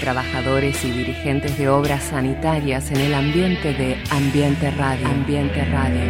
trabajadores y dirigentes de obras sanitarias en el ambiente de Ambiente Radio. Ambiente Radio.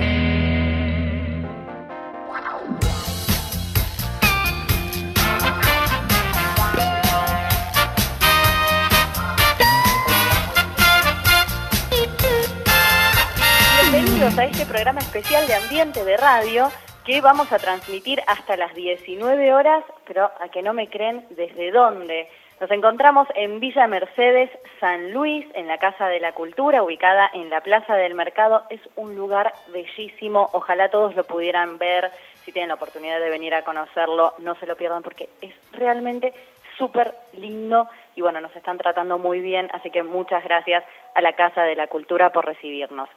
Bienvenidos a este programa especial de Ambiente de Radio que vamos a transmitir hasta las 19 horas, pero a que no me creen desde dónde. Nos encontramos en Villa Mercedes, San Luis, en la Casa de la Cultura, ubicada en la Plaza del Mercado. Es un lugar bellísimo, ojalá todos lo pudieran ver, si tienen la oportunidad de venir a conocerlo, no se lo pierdan porque es realmente súper lindo y bueno, nos están tratando muy bien, así que muchas gracias a la Casa de la Cultura por recibirnos.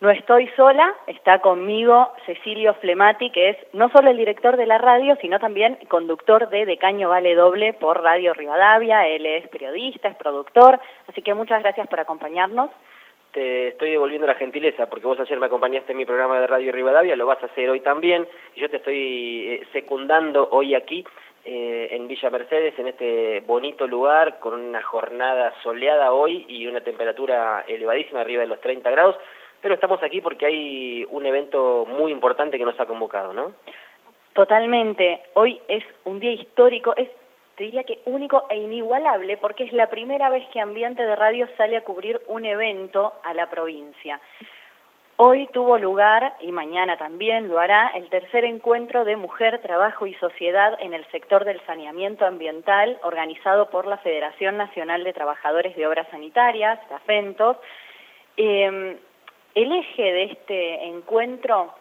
No estoy sola, está conmigo Cecilio Flemati, que es no solo el director de la radio, sino también conductor de Decaño Vale Doble por Radio Rivadavia. Él es periodista, es productor, así que muchas gracias por acompañarnos. Te estoy devolviendo la gentileza, porque vos ayer me acompañaste en mi programa de Radio Rivadavia, lo vas a hacer hoy también, y yo te estoy eh, secundando hoy aquí eh, en Villa Mercedes, en este bonito lugar, con una jornada soleada hoy y una temperatura elevadísima, arriba de los 30 grados pero estamos aquí porque hay un evento muy importante que nos ha convocado, ¿no? Totalmente. Hoy es un día histórico, es te diría que único e inigualable porque es la primera vez que Ambiente de Radio sale a cubrir un evento a la provincia. Hoy tuvo lugar, y mañana también lo hará, el tercer encuentro de Mujer, Trabajo y Sociedad en el sector del saneamiento ambiental organizado por la Federación Nacional de Trabajadores de Obras Sanitarias, la FENTOS. Eh, el eje de este encuentro,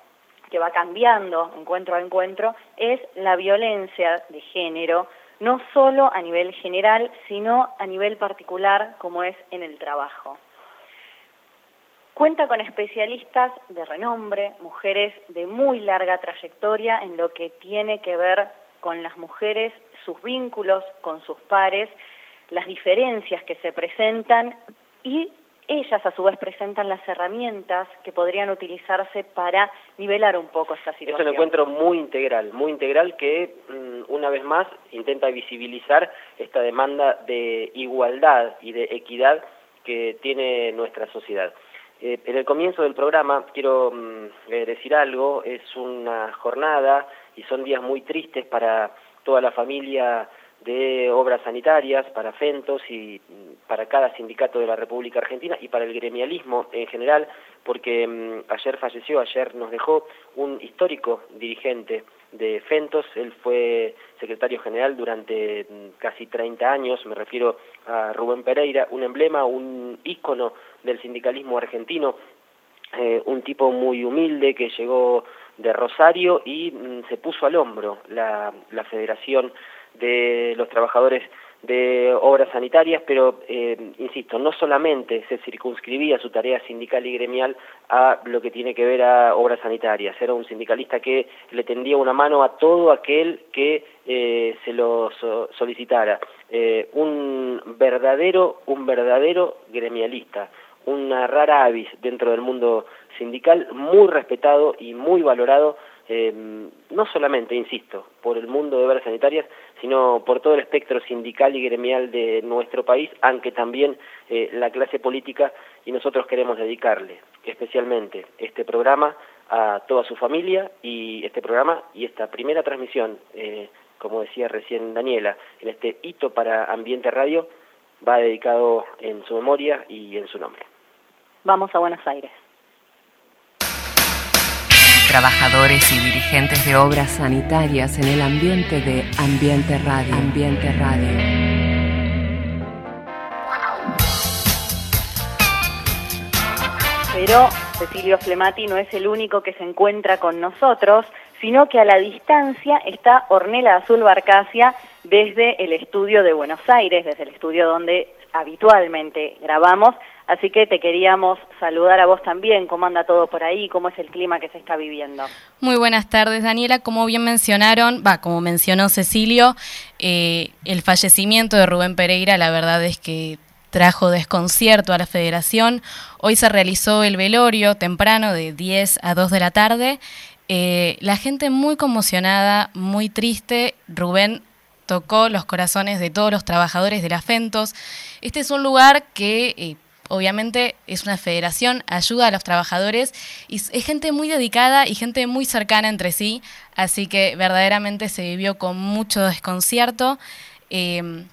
que va cambiando encuentro a encuentro, es la violencia de género, no solo a nivel general, sino a nivel particular, como es en el trabajo. Cuenta con especialistas de renombre, mujeres de muy larga trayectoria en lo que tiene que ver con las mujeres, sus vínculos con sus pares, las diferencias que se presentan y ellas a su vez presentan las herramientas que podrían utilizarse para nivelar un poco esta situación. Es un encuentro muy integral, muy integral que mm, una vez más intenta visibilizar esta demanda de igualdad y de equidad que tiene nuestra sociedad. Eh, en el comienzo del programa quiero mm, eh, decir algo, es una jornada y son días muy tristes para toda la familia de obras sanitarias para FENTOS y para cada sindicato de la República Argentina y para el gremialismo en general, porque mm, ayer falleció, ayer nos dejó un histórico dirigente de FENTOS, él fue secretario general durante mm, casi 30 años, me refiero a Rubén Pereira, un emblema, un ícono del sindicalismo argentino, eh, un tipo muy humilde que llegó de Rosario y mm, se puso al hombro la, la Federación de los trabajadores de obras sanitarias, pero, eh, insisto, no solamente se circunscribía su tarea sindical y gremial a lo que tiene que ver a obras sanitarias, era un sindicalista que le tendía una mano a todo aquel que eh, se lo solicitara, eh, un verdadero, un verdadero gremialista, una rara avis dentro del mundo sindical, muy respetado y muy valorado eh, no solamente, insisto, por el mundo de obras sanitarias, sino por todo el espectro sindical y gremial de nuestro país, aunque también eh, la clase política, y nosotros queremos dedicarle especialmente este programa a toda su familia y este programa y esta primera transmisión, eh, como decía recién Daniela, en este hito para Ambiente Radio, va dedicado en su memoria y en su nombre. Vamos a Buenos Aires trabajadores y dirigentes de obras sanitarias en el ambiente de Ambiente Radio. Ambiente Radio. Pero Cecilio Flemati no es el único que se encuentra con nosotros, sino que a la distancia está Ornella Azul Barcasia desde el estudio de Buenos Aires, desde el estudio donde habitualmente grabamos, Así que te queríamos saludar a vos también, cómo anda todo por ahí, cómo es el clima que se está viviendo. Muy buenas tardes, Daniela. Como bien mencionaron, va, como mencionó Cecilio, eh, el fallecimiento de Rubén Pereira, la verdad es que trajo desconcierto a la federación. Hoy se realizó el velorio temprano de 10 a 2 de la tarde. Eh, la gente muy conmocionada, muy triste. Rubén tocó los corazones de todos los trabajadores de la FENTOS. Este es un lugar que eh, obviamente es una federación, ayuda a los trabajadores y es gente muy dedicada y gente muy cercana entre sí, así que verdaderamente se vivió con mucho desconcierto. Em,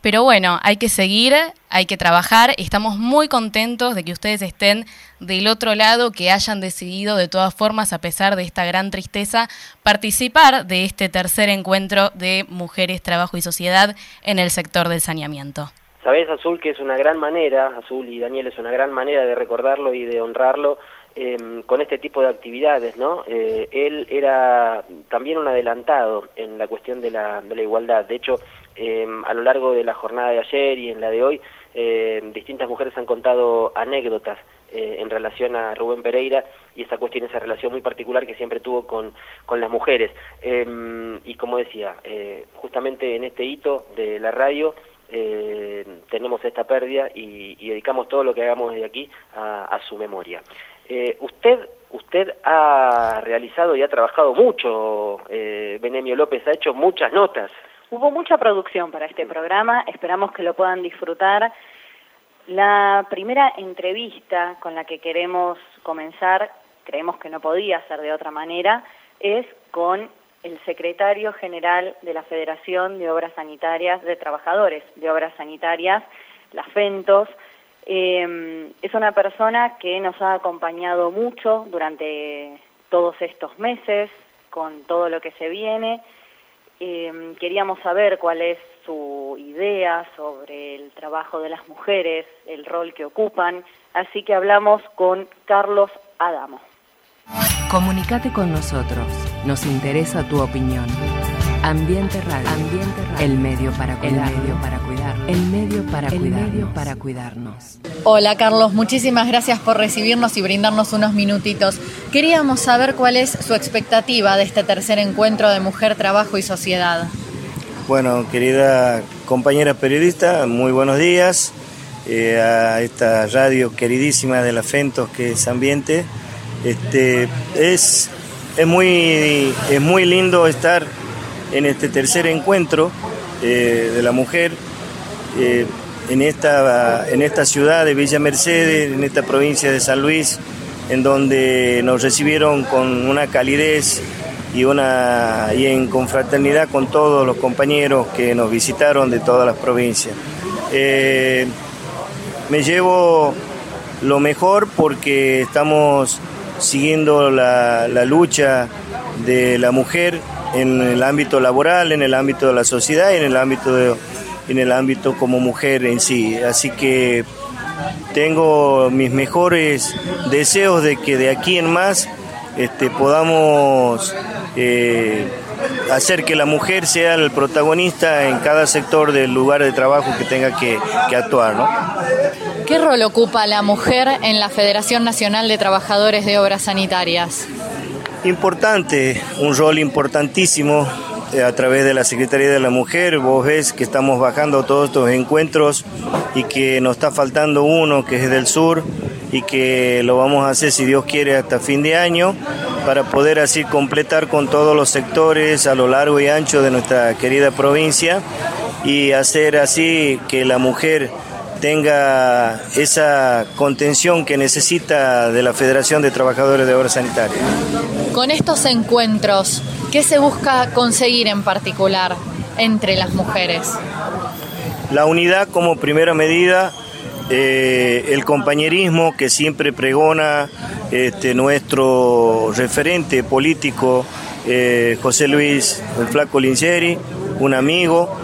pero bueno, hay que seguir, hay que trabajar. Estamos muy contentos de que ustedes estén del otro lado, que hayan decidido de todas formas, a pesar de esta gran tristeza, participar de este tercer encuentro de mujeres, trabajo y sociedad en el sector del saneamiento. Sabes, Azul, que es una gran manera, Azul y Daniel, es una gran manera de recordarlo y de honrarlo em, con este tipo de actividades, ¿no? Eh, él era también un adelantado en la cuestión de la, de la igualdad. De hecho, em, a lo largo de la jornada de ayer y en la de hoy, em, distintas mujeres han contado anécdotas eh, en relación a Rubén Pereira y esa cuestión, esa relación muy particular que siempre tuvo con, con las mujeres. y como decía, eh, justamente en este hito de la radio, eh, tenemos esta pérdida y, dedicamos todo lo que hagamos desde aquí a, su memoria. Eh, usted usted ha realizado y ha trabajado mucho, eh, Benemio López, ha hecho muchas notas. Hubo mucha producción para este programa, esperamos que lo puedan disfrutar. La primera entrevista con la que queremos comenzar, creemos que no podía ser de otra manera, es con el secretario general de la Federación de Obras Sanitarias de Trabajadores de Obras Sanitarias, la FENTOS. Eh, es una persona que nos ha acompañado mucho durante todos estos meses, con todo lo que se viene. Eh, queríamos saber cuál es su idea sobre el trabajo de las mujeres, el rol que ocupan, así que hablamos con Carlos Adamo. Comunicate con nosotros. Nos interesa tu opinión. Ambiente Radio. Ambiente Radio. El medio para cuidar. El medio para cuidar. El medio para el medio para cuidarnos. Hola Carlos, muchísimas gracias por recibirnos y brindarnos unos minutitos. Queríamos saber cuál es su expectativa de este tercer encuentro de Mujer, Trabajo y Sociedad. Bueno, querida compañera periodista, muy buenos días eh, a esta radio queridísima de la FENTOS que es Ambiente. Este, es, es, muy, es muy lindo estar en este tercer encuentro eh, de la mujer eh, en, esta, en esta ciudad de Villa Mercedes, en esta provincia de San Luis, en donde nos recibieron con una calidez y, una, y en confraternidad con todos los compañeros que nos visitaron de todas las provincias. Eh, me llevo lo mejor porque estamos siguiendo la, lucha de la mujer en el ámbito laboral, en el ámbito de la sociedad y en el ámbito, en el ámbito como mujer en sí. Así que tengo mis mejores deseos de que de aquí en más este, podamos eh, hacer que la mujer sea el protagonista en cada sector del lugar de trabajo que tenga que, actuar. ¿no? ¿Qué rol ocupa la mujer en la Federación Nacional de Trabajadores de Obras Sanitarias? Importante, un rol importantísimo eh, a través de la Secretaría de la Mujer. Vos ves que estamos bajando todos estos encuentros y que nos está faltando uno que es del sur y que lo vamos a hacer si Dios quiere hasta fin de año para poder así completar con todos los sectores a lo largo y ancho de nuestra querida provincia y hacer así que la mujer tenga esa contención que necesita de la Federación de Trabajadores de Obras Sanitarias. Con estos encuentros, ¿qué se busca conseguir en particular entre las mujeres? La unidad como primera medida eh, el compañerismo que siempre pregona este, nuestro referente político eh, José Luis el Flaco Linceri, un amigo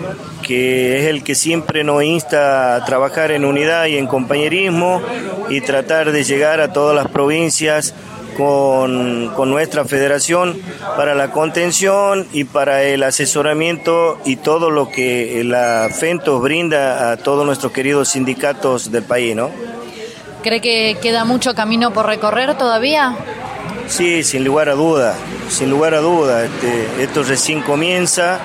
que es el que siempre nos insta a trabajar en unidad y en compañerismo y tratar de llegar a todas las provincias con, nuestra federación para la contención y para el asesoramiento y todo lo que la FENTOS brinda a todos nuestros queridos sindicatos del país, ¿no? ¿Cree que queda mucho camino por recorrer todavía? Sí, sin lugar a duda, sin lugar a duda. Este, esto recién comienza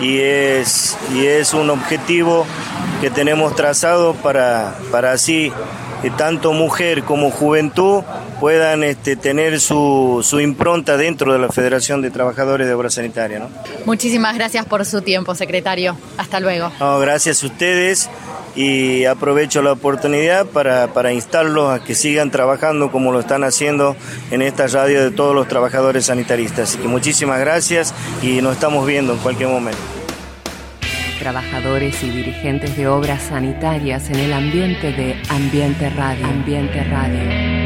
y es, y es un objetivo que tenemos trazado para, para así eh, tanto mujer como juventud puedan este, tener su, su, impronta dentro de la Federación de Trabajadores de Obra Sanitaria. ¿no? Muchísimas gracias por su tiempo, secretario. Hasta luego. gracias a ustedes y aprovecho la oportunidad para, para instarlos a que sigan trabajando como lo están haciendo en esta radio de todos los trabajadores sanitaristas. Así que muchísimas gracias y nos estamos viendo en cualquier momento. Trabajadores y dirigentes de obras sanitarias en el ambiente de Ambiente Radio. Ambiente Radio.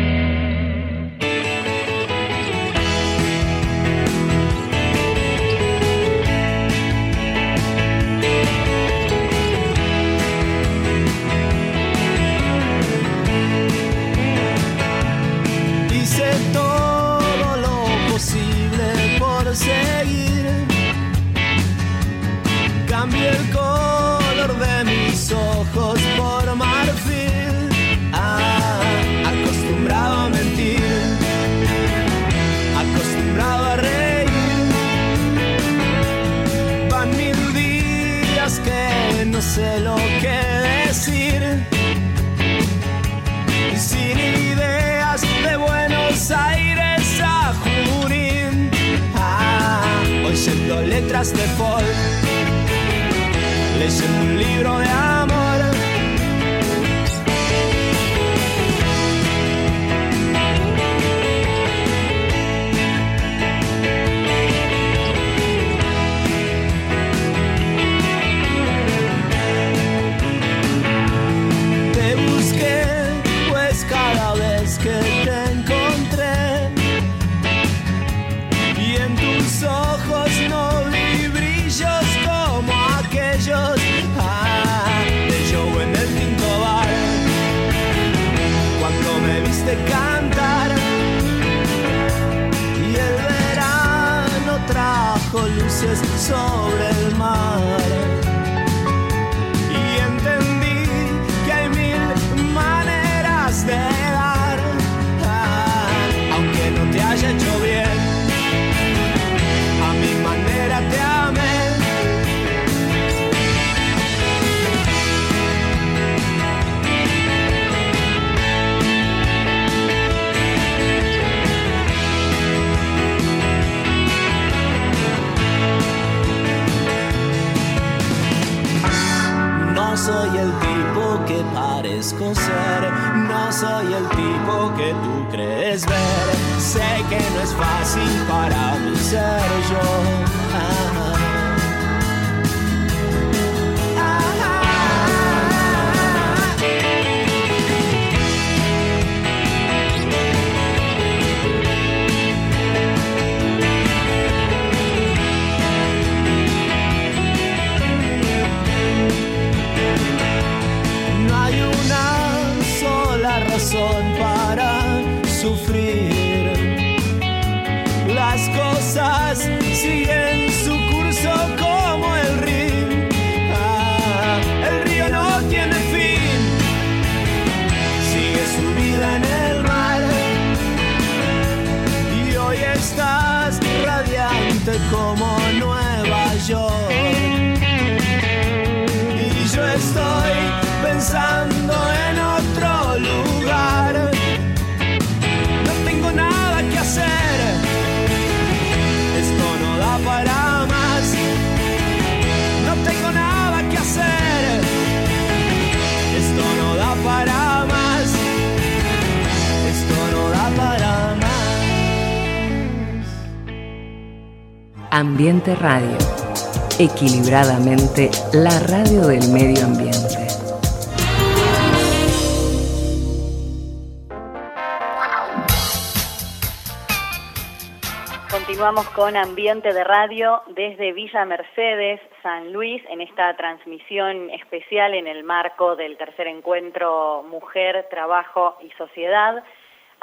Radio. Equilibradamente, la radio del medio ambiente. Continuamos con Ambiente de Radio desde Villa Mercedes, San Luis, en esta transmisión especial en el marco del tercer encuentro Mujer, Trabajo y Sociedad.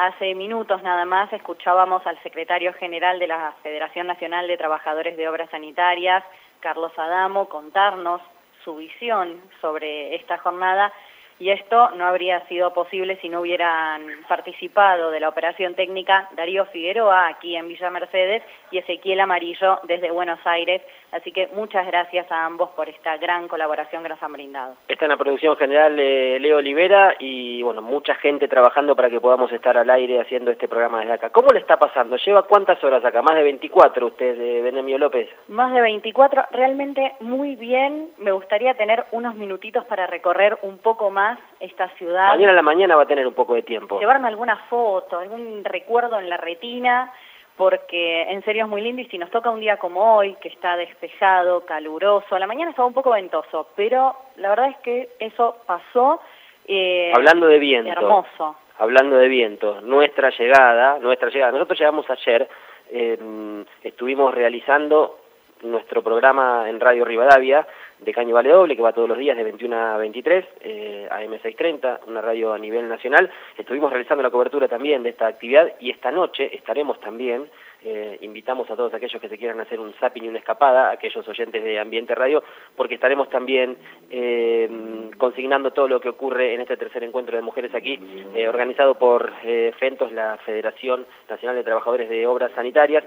Hace minutos nada más escuchábamos al secretario general de la Federación Nacional de Trabajadores de Obras Sanitarias, Carlos Adamo, contarnos su visión sobre esta jornada. Y esto no habría sido posible si no hubieran participado de la operación técnica Darío Figueroa aquí en Villa Mercedes y Ezequiel Amarillo desde Buenos Aires Así que muchas gracias a ambos por esta gran colaboración que nos han brindado. Está en la producción general eh, Leo Olivera y bueno, mucha gente trabajando para que podamos estar al aire haciendo este programa desde acá. ¿Cómo le está pasando? ¿Lleva cuántas horas acá? Más de 24 usted, de Benemio López. Más de 24, realmente muy bien. Me gustaría tener unos minutitos para recorrer un poco más esta ciudad. Mañana a la mañana va a tener un poco de tiempo. Llevarme alguna foto, algún recuerdo en la retina porque en serio es muy lindo y si nos toca un día como hoy, que está despejado, caluroso, a la mañana estaba un poco ventoso, pero la verdad es que eso pasó. Eh, hablando de viento. Hermoso. Hablando de viento, nuestra llegada, nuestra llegada, nosotros llegamos ayer, eh, estuvimos realizando nuestro programa en Radio Rivadavia de Caño Vale Doble, que va todos los días de 21 a 23, eh, a M630, una radio a nivel nacional. Estuvimos realizando la cobertura también de esta actividad y esta noche estaremos también, eh, invitamos a todos aquellos que se quieran hacer un zapping y una escapada, aquellos oyentes de Ambiente Radio, porque estaremos también eh, consignando todo lo que ocurre en este tercer encuentro de mujeres aquí, eh, organizado por eh, FENTOS, la Federación Nacional de Trabajadores de Obras Sanitarias.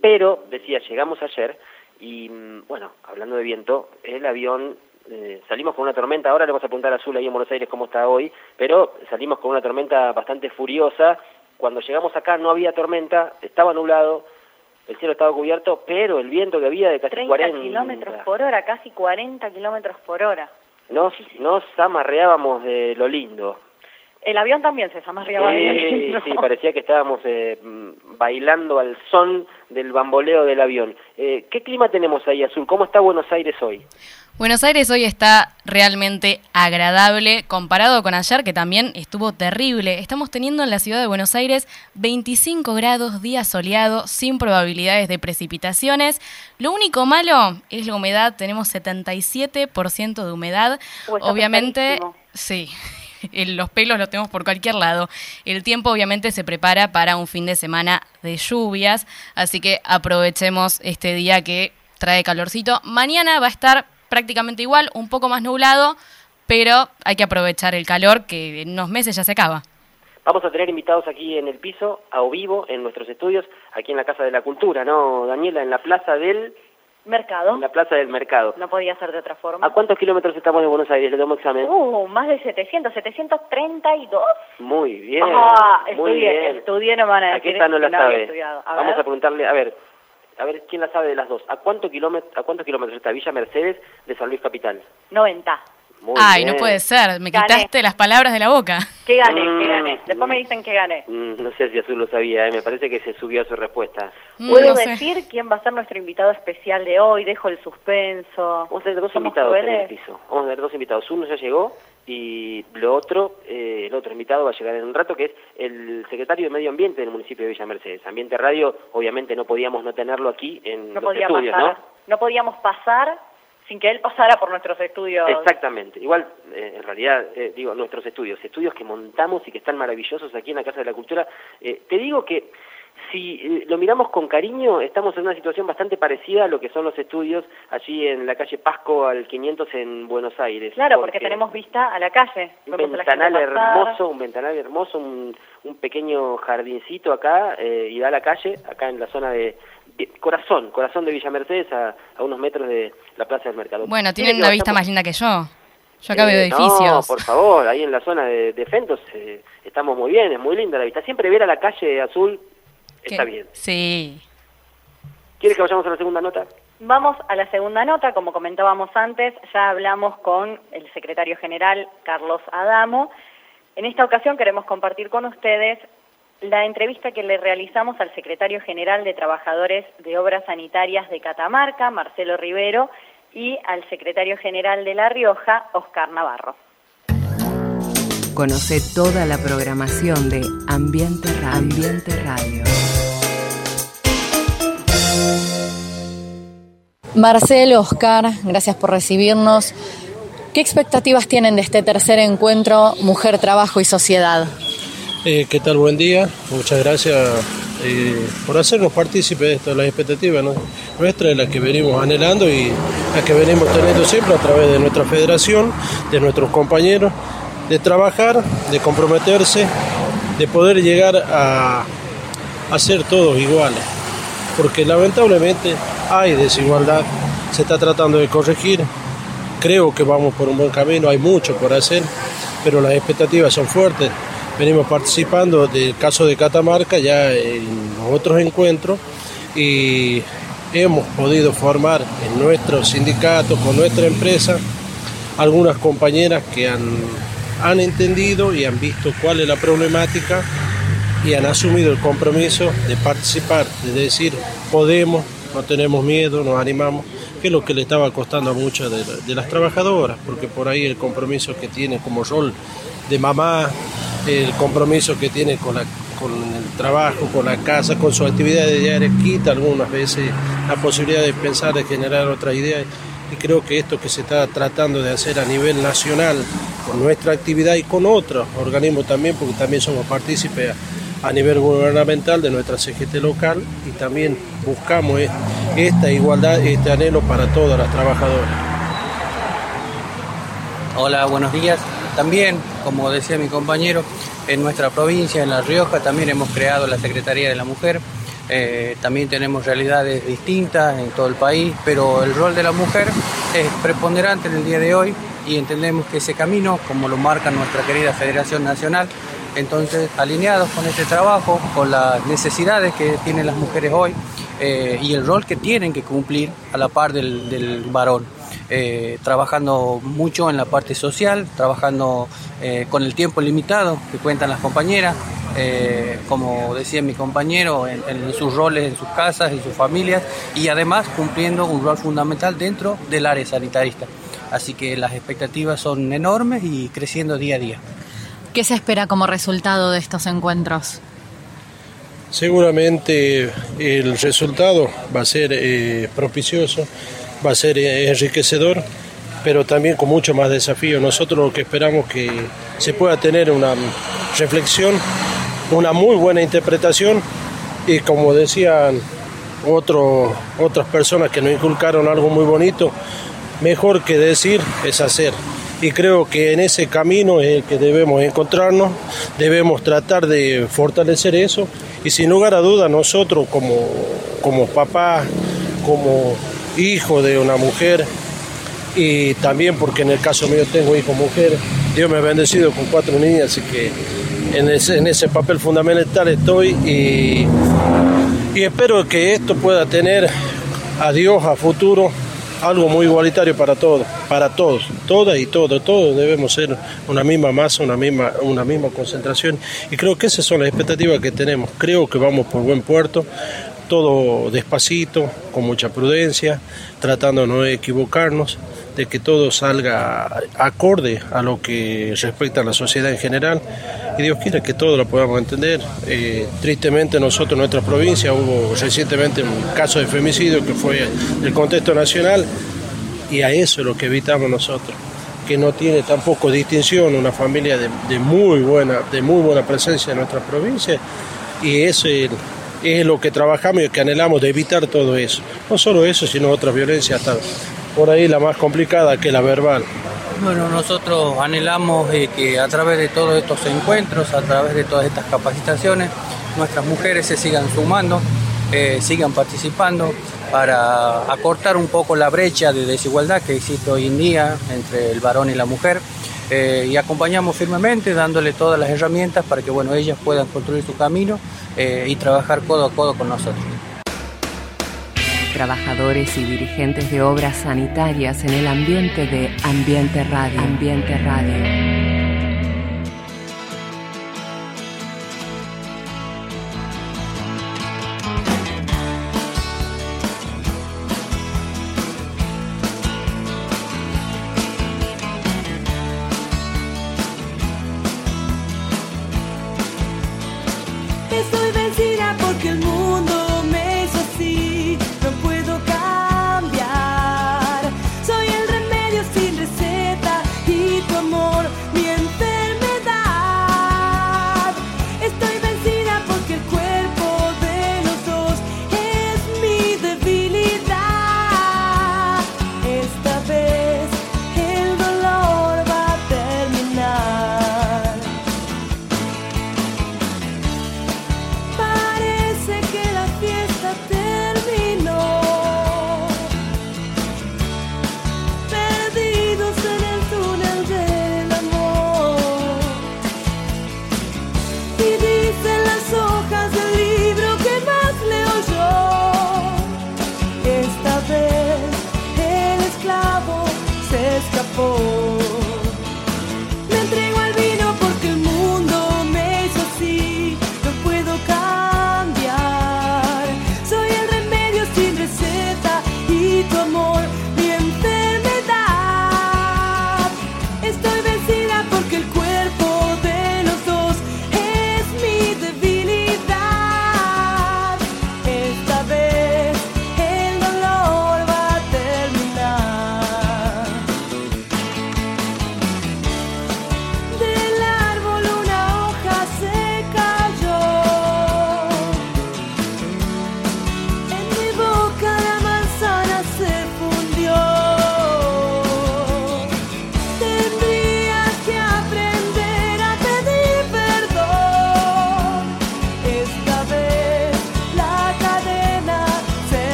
Pero, decía, llegamos ayer y mm, bueno, hablando de viento, el avión, eh, salimos con una tormenta, ahora le vamos a apuntar Azul ahí en Buenos Aires cómo está hoy, pero salimos con una tormenta bastante furiosa, cuando llegamos acá no había tormenta, estaba nublado, el cielo estaba cubierto, pero el viento que había de casi 30 40 kilómetros por hora, casi 40 kilómetros por hora. Nos, nos amarreábamos de lo lindo. El avión también se zamarreaba Sí, ¿no? sí, parecía que estábamos eh, mm, bailando al son del bamboleo del avión. Eh, ¿Qué clima tenemos ahí, Azul? ¿Cómo está Buenos Aires hoy? Buenos Aires hoy está realmente agradable comparado con ayer que también estuvo terrible. Estamos teniendo en la ciudad de Buenos Aires 25 grados, día soleado, sin probabilidades de precipitaciones. Lo único malo es la humedad, tenemos 77% de humedad. Obviamente, sí. Los pelos los tenemos por cualquier lado. El tiempo obviamente se prepara para un fin de semana de lluvias, así que aprovechemos este día que trae calorcito. Mañana va a estar prácticamente igual, un poco más nublado, pero hay que aprovechar el calor que en unos meses ya se acaba. Vamos a tener invitados aquí en el piso, a o vivo, en nuestros estudios, aquí en la Casa de la Cultura, ¿no, Daniela? En la Plaza del, Mercado. en la plaza del Mercado. No podía ser de otra ¿A forma. cuántos kilómetros estamos de Buenos Aires? Le tomo examen. Uh, más de 700, 732. Muy bien, Ah, muy estudié, bien. estudié, no van a Aquí decir esta no la no sabe. A Vamos ver. a preguntarle, a ver, a ver quién la sabe de las dos. ¿A cuánto kilómetros, a cuántos kilómetros está Villa Mercedes de San Luis Capital? 90. Muy Ay, bien. no puede ser, me Gané. quitaste las palabras de la boca. ¿Qué gané? Mm. ¿Qué gané? Después me dicen que gané. Mm, No sé si Azul lo sabía, ¿eh? me parece que se subió a su respuesta. Mm, ¿Puedo no sé. decir quién va a ser nuestro invitado especial de hoy? Dejo el suspenso. Vamos a tener dos ¿Somos invitados en el piso. Vamos a tener dos invitados. Uno ya llegó y lo otro, eh, el otro invitado va a llegar en un rato, que es el secretario de Medio Ambiente del municipio de Villa Mercedes. Ambiente Radio, obviamente no podíamos no tenerlo aquí en No los podía estudios, pasar. ¿no? No podíamos pasar sin que él pasara por nuestros estudios. Exactamente. Igual, eh, en realidad, eh, digo, nuestros estudios, estudios que montamos y que están maravillosos aquí en la Casa de la Cultura. Eh, te digo que si eh, lo miramos con cariño, estamos en una situación bastante parecida a lo que son los estudios allí en la calle Pasco al 500 en Buenos Aires. Claro, porque tenemos vista a la calle. un ventanal hermoso, un ventanal hermoso, un, un pequeño jardincito acá eh, y da a la calle, acá en la zona de- corazón, corazón de Villa Mercedes, a, a unos metros de la Plaza del Mercado. Bueno, ¿Quiere tienen una vista más linda que yo. Yo acá veo Eh, No, edificios. por favor, ahí en la zona de, de Fentos eh, estamos muy bien, es muy linda la vista. Siempre ver a la calle azul está bien. Sí. ¿Quiere que vayamos a la segunda nota? Vamos a la segunda nota, como comentábamos antes, ya hablamos con el secretario general Carlos Adamo. En esta ocasión queremos compartir con ustedes la entrevista que le realizamos al secretario general de Trabajadores de Obras Sanitarias de Catamarca, Marcelo Rivero, y al secretario general de La Rioja, Oscar Navarro. Conoce toda la programación de Ambiente Radio. Ambiente Radio. Marcelo, Oscar, gracias por recibirnos. ¿Qué expectativas tienen de este tercer encuentro Mujer, Trabajo y Sociedad? Eh, ¿Qué tal? Buen día. Muchas gracias eh, por hacernos partícipes de esto, las expectativas ¿no? nuestras, las que venimos anhelando y las que venimos teniendo siempre a través de nuestra federación, de nuestros compañeros, de trabajar, de comprometerse, de poder llegar a, a ser todos iguales. Porque lamentablemente hay desigualdad, se está tratando de corregir, creo que vamos por un buen camino, hay mucho por hacer, pero las expectativas son fuertes. Venimos participando del caso de Catamarca ya en otros encuentros y hemos podido formar en nuestro sindicato, con nuestra empresa, algunas compañeras que han, han entendido y han visto cuál es la problemática y han asumido el compromiso de participar, de decir, podemos, no tenemos miedo, nos animamos, que es lo que le estaba costando a muchas de, de las trabajadoras, porque por ahí el compromiso que tiene como rol de mamá, el compromiso que tiene con, el trabajo, con la casa, con su actividad diaria, quita algunas veces la posibilidad de pensar, de generar otras ideas. Y creo que esto que se está tratando de hacer a nivel nacional, con nuestra actividad y con otros organismos también, porque también somos partícipes a nivel gubernamental de nuestra CGT local y también buscamos esta igualdad, este anhelo para todas las trabajadoras. Hola, buenos días. También, como decía mi compañero, en nuestra provincia, en La Rioja, también hemos creado la Secretaría de la Mujer. Eh, también tenemos realidades distintas en todo el país, pero el rol de la mujer es preponderante en el día de hoy y entendemos que ese camino, como lo marca nuestra querida Federación Nacional, entonces alineados con este trabajo, con las necesidades que tienen las mujeres hoy eh, y el rol que tienen que cumplir a la par del, del varón. Eh, trabajando mucho en la parte social, trabajando eh, con el tiempo limitado que cuentan las compañeras, eh, como decía mi compañero, en, en, sus roles en sus casas, en sus familias y además cumpliendo un rol fundamental dentro del área sanitarista. Así que las expectativas son enormes y creciendo día a día. ¿Qué se espera como resultado de estos encuentros? Seguramente el resultado va a ser eh, propicioso, va a ser enriquecedor, pero también con mucho más desafío. Nosotros lo que esperamos que se pueda tener una reflexión, una muy buena interpretación y como decían otro, otras personas que nos inculcaron algo muy bonito, mejor que decir es hacer y creo que en ese camino es el que debemos encontrarnos, debemos tratar de fortalecer eso y sin lugar a duda nosotros como, como papá, como hijo de una mujer y también porque en el caso mío tengo hijo mujer, Dios me ha bendecido con cuatro niñas, así que en ese, en ese papel fundamental estoy y, y espero que esto pueda tener a Dios a futuro algo muy igualitario para todos, para todos, todas y todos, todos debemos ser una misma masa, una misma, una misma concentración. Y creo que esas son las expectativas que tenemos. Creo que vamos por buen puerto, todo despacito, con mucha prudencia, tratando de no equivocarnos, de que todo salga acorde a lo que respecta a la sociedad en general y Dios quiera que todo lo podamos entender. Eh, tristemente nosotros en nuestra provincia hubo recientemente un caso de femicidio que fue del contexto nacional y a eso es lo que evitamos nosotros que no tiene tampoco distinción, una familia de, muy buena, de muy buena presencia en nuestra provincia, y eso es, es lo que trabajamos y que anhelamos de evitar todo eso. No solo eso, sino otras violencias hasta por ahí la más complicada que la verbal. Bueno, nosotros anhelamos que a través de todos estos encuentros, a través de todas estas capacitaciones, nuestras mujeres se sigan sumando, eh, sigan participando para acortar un poco la brecha de desigualdad que existe hoy en día entre el varón y la mujer. Eh, y acompañamos firmemente dándole todas las herramientas para que bueno, ellas puedan construir su camino eh, y trabajar codo a codo con nosotros trabajadores y dirigentes de obras sanitarias en el ambiente de Ambiente Radio. Ambiente Radio.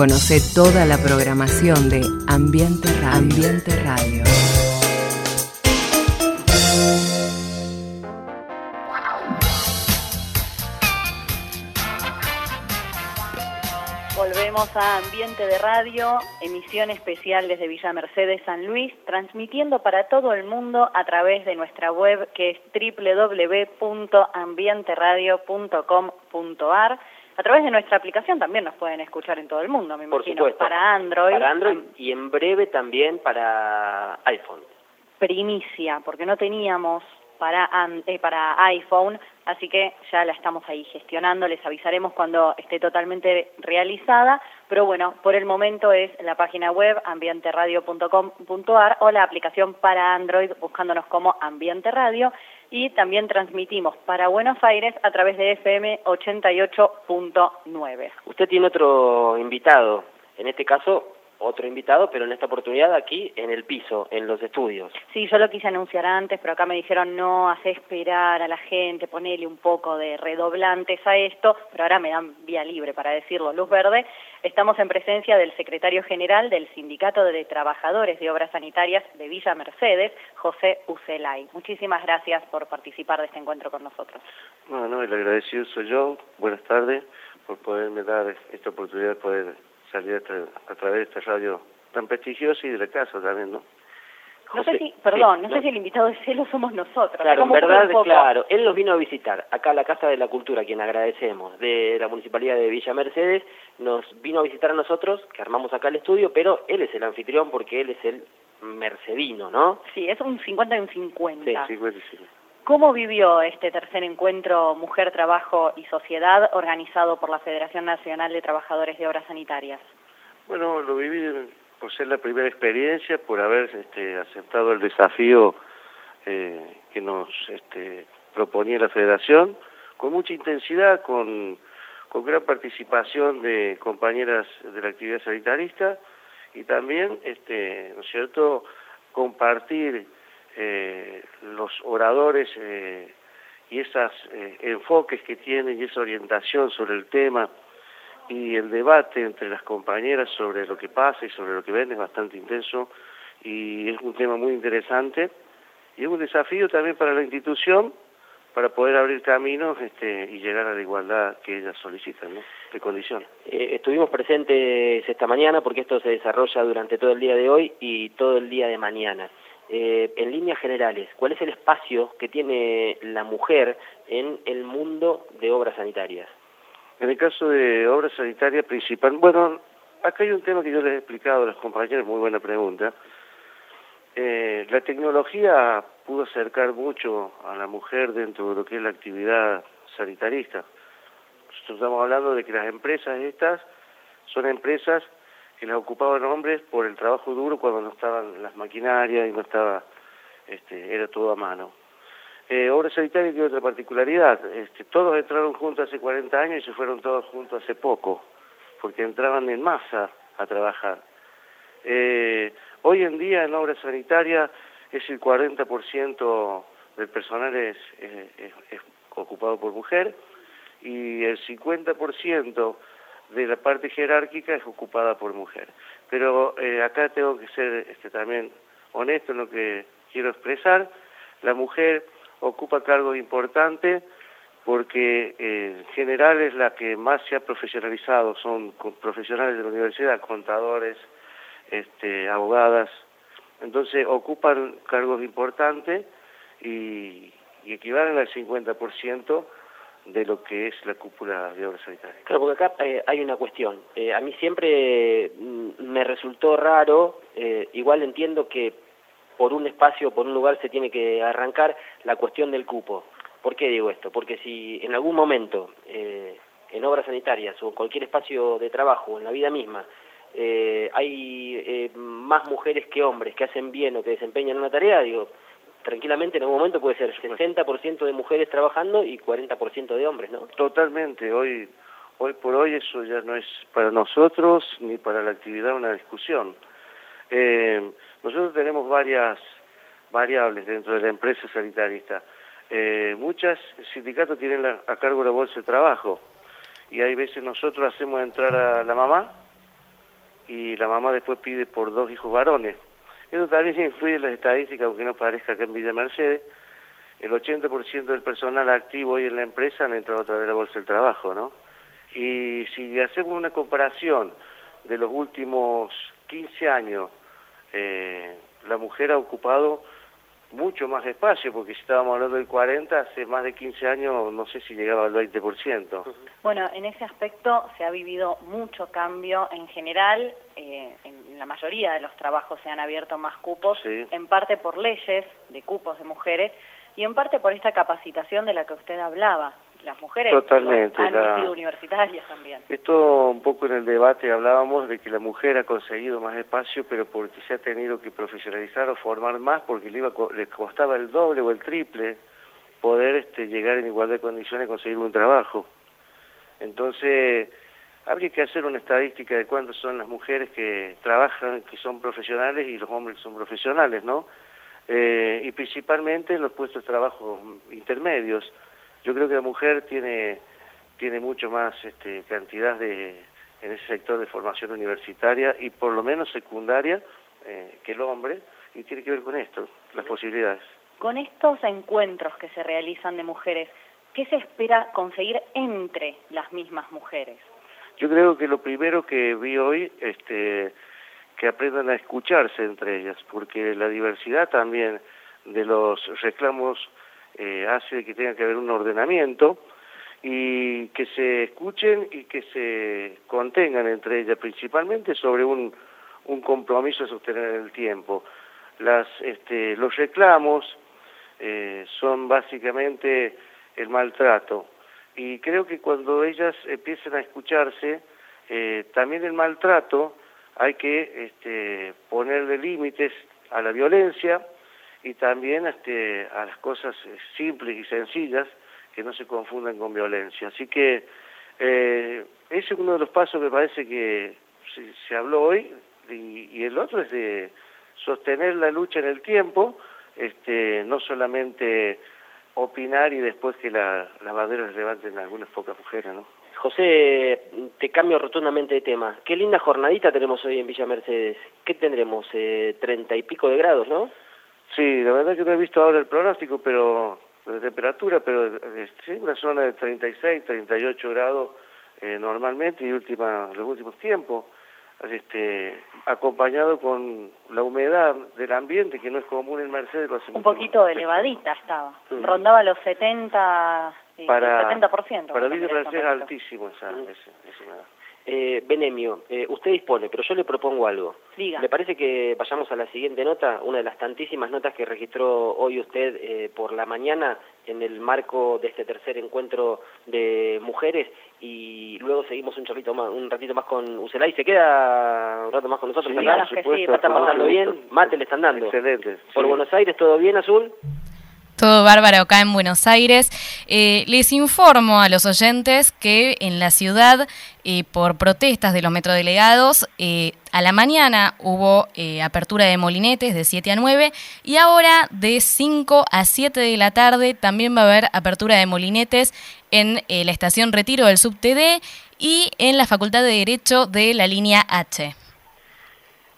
Conoce toda la programación de Ambiente Radio. Ambiente Radio. Volvemos a Ambiente de Radio, emisión especial desde Villa Mercedes San Luis, transmitiendo para todo el mundo a través de nuestra web que es www.ambienteradio.com.ar. A través de nuestra aplicación también nos pueden escuchar en todo el mundo, me Por imagino. supuesto. Para Android. Para Android y en breve también para iPhone. Primicia, porque no teníamos para, eh, para iPhone, así que ya la estamos ahí gestionando, les avisaremos cuando esté totalmente realizada, pero bueno, por el momento es la página web ambienteradio.com.ar o la aplicación para Android buscándonos como Ambiente Radio y también transmitimos para Buenos Aires a través de FM 88.9. Usted tiene otro invitado, en este caso otro invitado, pero en esta oportunidad aquí en el piso, en los estudios. Sí, yo lo quise anunciar antes, pero acá me dijeron no, hace esperar a la gente, ponele un poco de redoblantes a esto, pero ahora me dan vía libre para decirlo, luz verde. Estamos en presencia del secretario general del Sindicato de Trabajadores de Obras Sanitarias de Villa Mercedes, José Ucelay. Muchísimas gracias por participar de este encuentro con nosotros. Bueno, el agradecido soy yo. Buenas tardes por poderme dar esta oportunidad de poder salir a, tra- a través de esta radio tan prestigiosa y de la casa también, ¿no? No sé si, perdón, sí, no, no. sé si el invitado de celo somos nosotros. Claro, en verdad, claro. Él nos vino a visitar acá a la Casa de la Cultura, quien agradecemos, de la Municipalidad de Villa Mercedes. Nos vino a visitar a nosotros, que armamos acá el estudio, pero él es el anfitrión porque él es el mercedino, ¿no? Sí, es un 50 y un 50. Sí, bueno, sí. ¿Cómo vivió este tercer encuentro Mujer, Trabajo y Sociedad organizado por la Federación Nacional de Trabajadores de Obras Sanitarias? Bueno, lo viví por ser la primera experiencia, por haber este, aceptado el desafío eh, que nos este, proponía la Federación, con mucha intensidad, con, con gran participación de compañeras de la actividad sanitarista y también, este, ¿no es cierto?, compartir eh, los oradores eh, y esos enfoques que tienen y esa orientación sobre el tema y el debate entre las compañeras sobre lo que pasa y sobre lo que ven es bastante intenso y es un tema muy interesante y es un desafío también para la institución para poder abrir caminos este, y llegar a la igualdad que ellas solicitan, de condiciones. Eh, estuvimos presentes esta mañana porque esto se desarrolla durante todo el día de hoy y todo el día de mañana. Eh, en líneas generales, ¿cuál es el espacio que tiene la mujer en el mundo de obras sanitarias? En el caso de obras sanitarias principal, bueno, acá hay un tema que yo les he explicado a los compañeros, muy buena pregunta. Eh, la tecnología pudo acercar mucho a la mujer dentro de lo que es la actividad sanitarista. Nosotros estamos hablando de que las empresas estas son empresas que las ocupaban hombres por el trabajo duro cuando no estaban las maquinarias y no estaba, este, era todo a mano. Eh, Obras Sanitarias tiene otra particularidad, este, todos entraron juntos hace 40 años y se fueron todos juntos hace poco, porque entraban en masa a trabajar. Eh, hoy en día en Obras Sanitarias es el 40% del personal es, es- ocupado por mujer y el 50% de la parte jerárquica es ocupada por mujer. Pero eh, acá tengo que ser este, también honesto en lo que quiero expresar. La mujer ocupa cargos importantes porque eh, en general es la que más se ha profesionalizado, son profesionales de la universidad, contadores, este, abogadas, entonces ocupan cargos importantes y, y equivalen al 50% de lo que es la cúpula de obras sanitarias. Claro, porque acá eh, hay una cuestión. Eh, a mí siempre mm, me resultó raro, eh, igual entiendo que por un espacio, por un lugar se tiene que arrancar la cuestión del cupo. ¿Por qué digo esto? Porque si en algún momento eh, en obras sanitarias o en cualquier espacio de trabajo, en la vida misma, eh, hay eh, más mujeres que hombres que hacen bien o que desempeñan una tarea, digo, tranquilamente en algún momento puede ser 60% de mujeres trabajando y 40% de hombres, ¿no? Totalmente, hoy, hoy por hoy eso ya no es para nosotros ni para la actividad una discusión. Eh, nosotros tenemos varias variables dentro de la empresa sanitarista. Eh, muchas sindicatos tienen la- a cargo la bolsa de trabajo y hay veces nosotros hacemos entrar a la mamá y la mamá después pide por dos hijos varones. Eso también influye en las estadísticas, aunque no parezca que en Villa Mercedes, el 80% del personal activo hoy en la empresa han entrado a través de la Bolsa del Trabajo, ¿no? Y si hacemos una comparación de los últimos 15 años, eh, la mujer ha ocupado mucho más espacio, porque si estábamos hablando del 40, hace más de 15 años no sé si llegaba al 20%. Bueno, en ese aspecto se ha vivido mucho cambio en general, eh, en la mayoría de los trabajos se han abierto más cupos, en parte por leyes de cupos de mujeres y en parte por esta capacitación de la que usted hablaba las mujeres Totalmente, han sido universitarias también. Esto un poco en el debate hablábamos de que la mujer ha conseguido más espacio, pero porque se ha tenido que profesionalizar o formar más, porque le, iba, le costaba el doble o el triple poder este, llegar en igualdad de condiciones y conseguir un trabajo. Entonces, habría que hacer una estadística de cuántas son las mujeres que trabajan, que son profesionales y los hombres que son profesionales, ¿no? Eh, y principalmente en los puestos de trabajo intermedios yo creo que la mujer tiene, tiene mucho más este, cantidad de, en ese sector de formación universitaria y por lo menos secundaria eh, que el hombre, y tiene que ver con esto, las posibilidades. Con estos encuentros que se realizan de mujeres, ¿qué se espera conseguir entre las mismas mujeres? Yo creo que lo primero que vi hoy, este, que aprendan a escucharse entre ellas, porque la diversidad también de los reclamos eh, hace que tenga que haber un ordenamiento y que se escuchen y que se contengan entre ellas, principalmente sobre un, un compromiso de sostener el tiempo. Las, este, los reclamos eh, son básicamente el maltrato y creo que cuando ellas empiecen a escucharse, eh, también el maltrato hay que este, ponerle límites a la violencia, y también este, a las cosas eh, simples y sencillas que no se confundan con violencia. Así que eh, ese es uno de los pasos que parece que se, habló hoy y, el otro es de sostener la lucha en el tiempo, este, no solamente opinar y después que la, las banderas levanten algunas pocas mujeres, ¿no? José, te cambio rotundamente de tema. Qué linda jornadita tenemos hoy en Villa Mercedes. ¿Qué tendremos? Eh, treinta y pico de grados, ¿no? Sí, la verdad que no he visto ahora el pronóstico, pero de temperatura, pero sí, una zona de 36, 38 grados eh, normalmente y última, los últimos tiempos, este, acompañado con la humedad del ambiente que no es común en Mercedes. Un poquito elevadita estaba, rondaba los 70, para, 70%. Para Villa Mercedes es altísimo esa, esa humedad. Eh, Benemio, eh, usted dispone, pero yo le propongo algo. Diga. ¿Le parece que vayamos a la siguiente nota? Una de las tantísimas notas que registró hoy usted eh, por la mañana en el marco de este tercer encuentro de mujeres y luego seguimos un chorrito más, un ratito más con Ucelay. ¿Se queda un rato más con nosotros? Sí, ¿verdad? sí, ¿Están pasando bien? ¿Mate le están dando? Excelente. ¿Por Buenos Aires todo bien, Azul? Todo bárbaro acá en Buenos Aires. Eh, les informo a los oyentes que en la ciudad, eh, por protestas de los metrodelegados, eh, a la mañana hubo apertura de molinetes de 7 a 9 y ahora de 5 a 7 de la tarde también va a haber apertura de molinetes en la estación Retiro del SubTD y en la Facultad de Derecho de la línea H.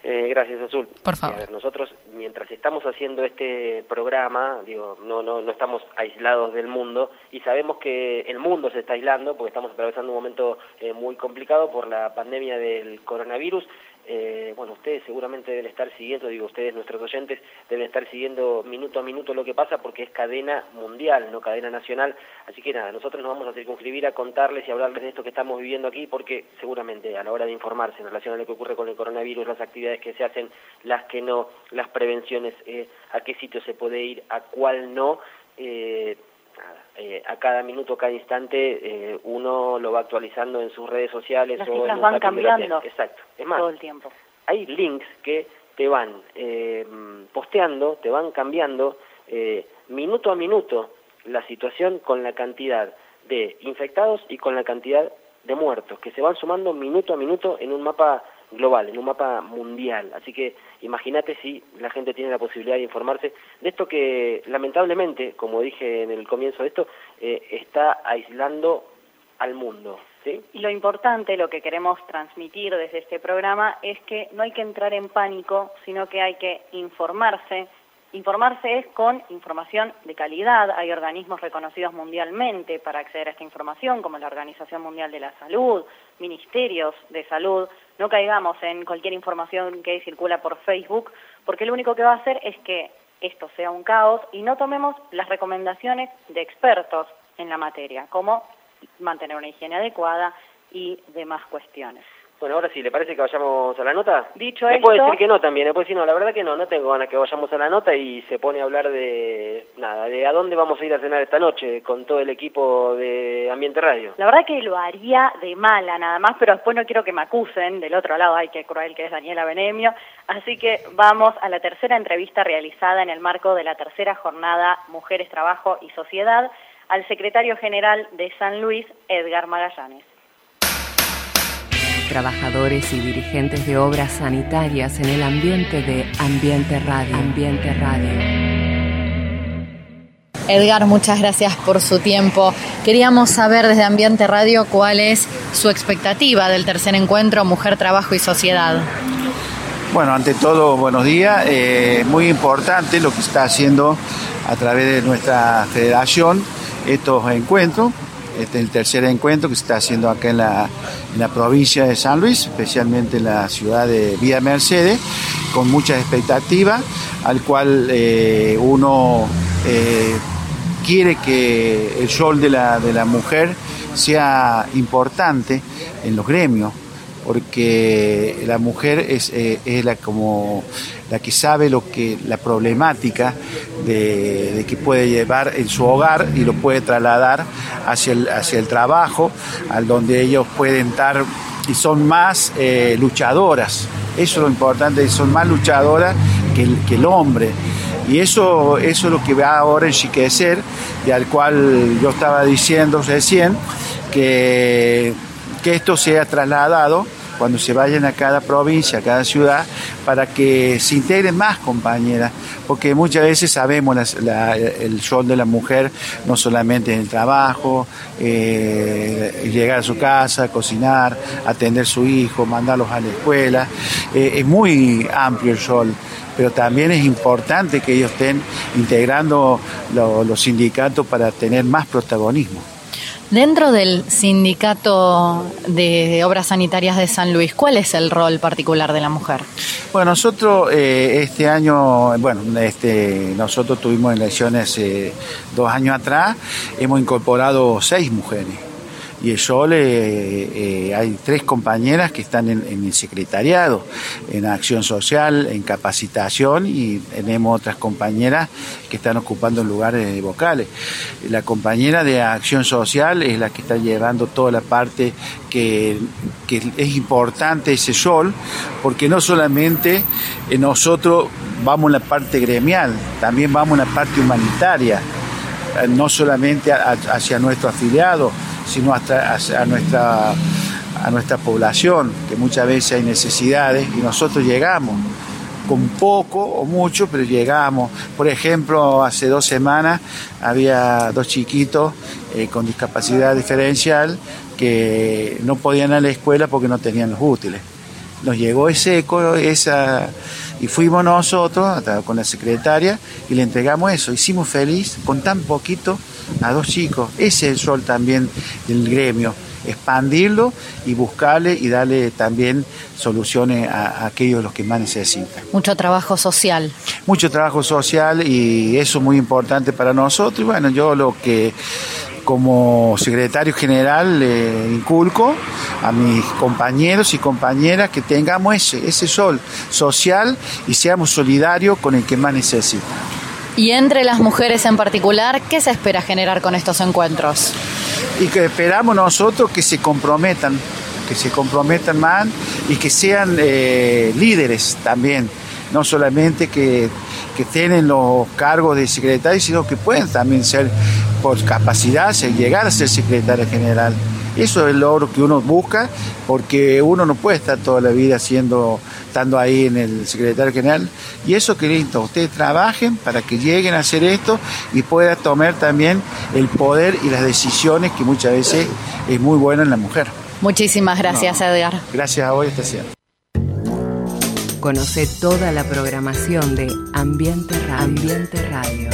Gracias, Azul. Por favor. nosotros, mientras estamos haciendo este programa, digo, no, no, no estamos aislados del mundo y sabemos que el mundo se está aislando porque estamos atravesando un momento eh, muy complicado por la pandemia del coronavirus. Eh, bueno, ustedes seguramente deben estar siguiendo, digo, ustedes, nuestros oyentes, deben estar siguiendo minuto a minuto lo que pasa porque es cadena mundial, no cadena nacional. Así que nada, nosotros nos vamos a circunscribir a contarles y hablarles de esto que estamos viviendo aquí porque seguramente a la hora de informarse en relación a lo que ocurre con el coronavirus, las actividades que se hacen, las que no, las prevenciones, eh, a qué sitio se puede ir, a cuál no, eh, eh, a cada minuto, cada instante, eh, uno lo va actualizando en sus redes sociales. Las o en van cambiando Exacto. Es más, todo el tiempo. Hay links que te van eh, posteando, te van cambiando minuto a minuto la situación con la cantidad de infectados y con la cantidad de muertos, que se van sumando minuto a minuto en un mapa global, en un mapa mundial. Así que imagínate si la gente tiene la posibilidad de informarse de esto que lamentablemente, como dije en el comienzo de esto, eh, está aislando al mundo. Y lo importante, lo que queremos transmitir desde este programa es que no hay que entrar en pánico, sino que hay que informarse. Informarse es con información de calidad. Hay organismos reconocidos mundialmente para acceder a esta información, como la Organización Mundial de la Salud, ministerios de salud. No caigamos en cualquier información que circula por Facebook, porque lo único que va a hacer es que esto sea un caos y no tomemos las recomendaciones de expertos en la materia, como mantener una higiene adecuada y demás cuestiones. Bueno, ahora sí, ¿le parece que vayamos a la nota? Dicho me esto... puede decir que no también, me puede decir no, la verdad que no, no tengo ganas que vayamos a la nota y se pone a hablar de, nada, de a dónde vamos a ir a cenar esta noche con todo el equipo de Ambiente Radio. La verdad que lo haría de mala nada más, pero después no quiero que me acusen, del otro lado, ay, qué cruel que es Daniela Benemio, así que vamos a la tercera entrevista realizada en el marco de la tercera jornada Mujeres, Trabajo y Sociedad, al secretario general de San Luis, Edgar Magallanes. Trabajadores y dirigentes de obras sanitarias en el ambiente de Ambiente Radio. Ambiente Radio. Edgar, muchas gracias por su tiempo. Queríamos saber desde Ambiente Radio cuál es su expectativa del tercer encuentro Mujer, Trabajo y Sociedad. Bueno, ante todo, buenos días. Eh, muy importante lo que está haciendo a través de nuestra federación estos encuentros. Este es el tercer encuentro que se está haciendo acá en la, en la provincia de San Luis, especialmente en la ciudad de Villa Mercedes, con muchas expectativas, al cual eh, uno eh, quiere que el rol de la, de la mujer sea importante en los gremios, porque la mujer es, eh, es la como la que sabe lo que la problemática de, de, que puede llevar en su hogar y lo puede trasladar hacia el, hacia el trabajo, al donde ellos pueden estar y son más eh, luchadoras. Eso es lo importante, son más luchadoras que el, que el hombre. Y eso, eso es lo que va ahora a enriquecer, y al cual yo estaba diciendo recién, que que esto sea trasladado cuando se vayan a cada provincia, a cada ciudad, para que se integren más compañeras, porque muchas veces sabemos el rol de la mujer, no solamente en el trabajo, eh, llegar a su casa, cocinar, atender a su hijo, mandarlos a la escuela, eh, es muy amplio el rol pero también es importante que ellos estén integrando lo, los sindicatos para tener más protagonismo. Dentro del sindicato de obras sanitarias de San Luis, ¿cuál es el rol particular de la mujer? Bueno, nosotros eh, este año, bueno, este, nosotros tuvimos elecciones eh, dos años atrás, hemos incorporado seis mujeres y el rol eh, eh, hay tres compañeras que están en, el secretariado, en acción social, en capacitación y tenemos otras compañeras que están ocupando lugares vocales. La compañera de acción social es la que está llevando toda la parte que, es importante ese rol, porque no solamente eh, nosotros vamos en la parte gremial, también vamos en la parte humanitaria, no solamente hacia nuestros afiliados, sino hasta a nuestra, a nuestra población, que muchas veces hay necesidades y nosotros llegamos con poco o mucho, pero llegamos. Por ejemplo, hace dos semanas había dos chiquitos eh, con discapacidad diferencial que no podían ir a la escuela porque no tenían los útiles. Nos llegó ese eco, esa, y fuimos nosotros con la secretaria y le entregamos eso. Hicimos feliz con tan poquito a dos chicos. Ese es el rol también del gremio, expandirlo y buscarle y darle también soluciones a, a aquellos los que más necesitan. Mucho trabajo social. Mucho trabajo social y eso es muy importante para nosotros. Y bueno, yo lo que como secretario general le inculco a mis compañeros y compañeras que tengamos ese, ese sol social y seamos solidarios con el que más necesita. Y entre las mujeres en particular, ¿qué se espera generar con estos encuentros? Y que esperamos nosotros que se comprometan, que se comprometan más y que sean eh, líderes también, no solamente que, que tienen los cargos de secretario, sino que pueden también ser por capacidad, llegar a ser secretario general. Eso es el logro que uno busca, porque uno no puede estar toda la vida siendo, estando ahí en el secretario general. Y eso que lindo, ustedes trabajen para que lleguen a hacer esto y puedan tomar también el poder y las decisiones que muchas veces es muy bueno en la mujer. Muchísimas gracias, No. Edgar. Gracias a vos, Estación. Conoce toda la programación de Ambiente Radio. Ambiente Radio.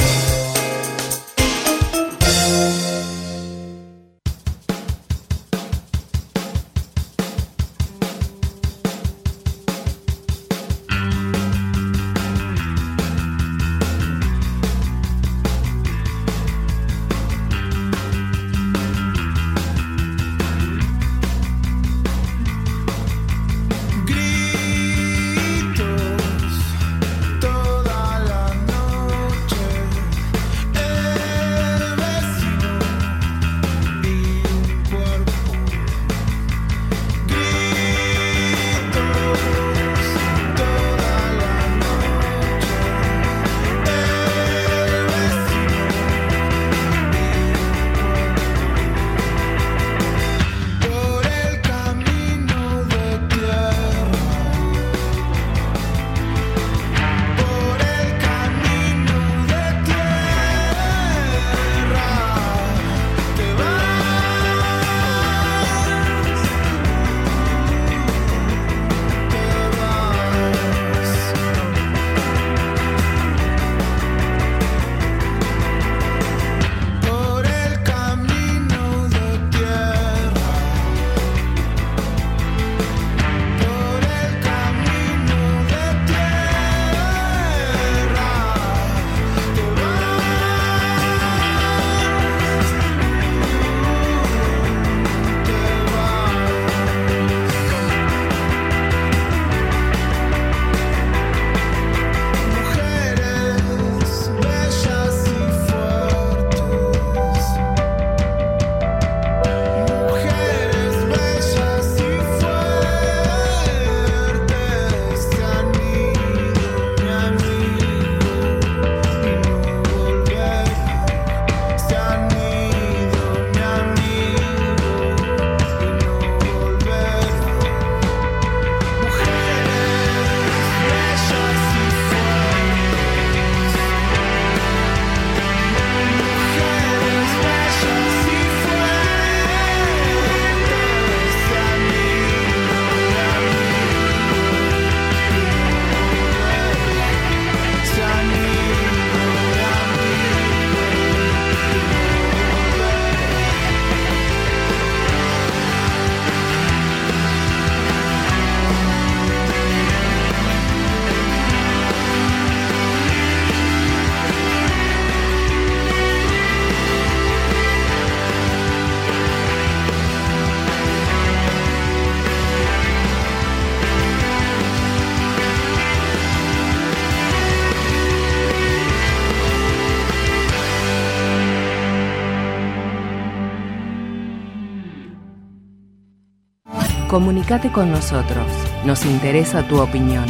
Comunicate con nosotros. Nos interesa tu opinión.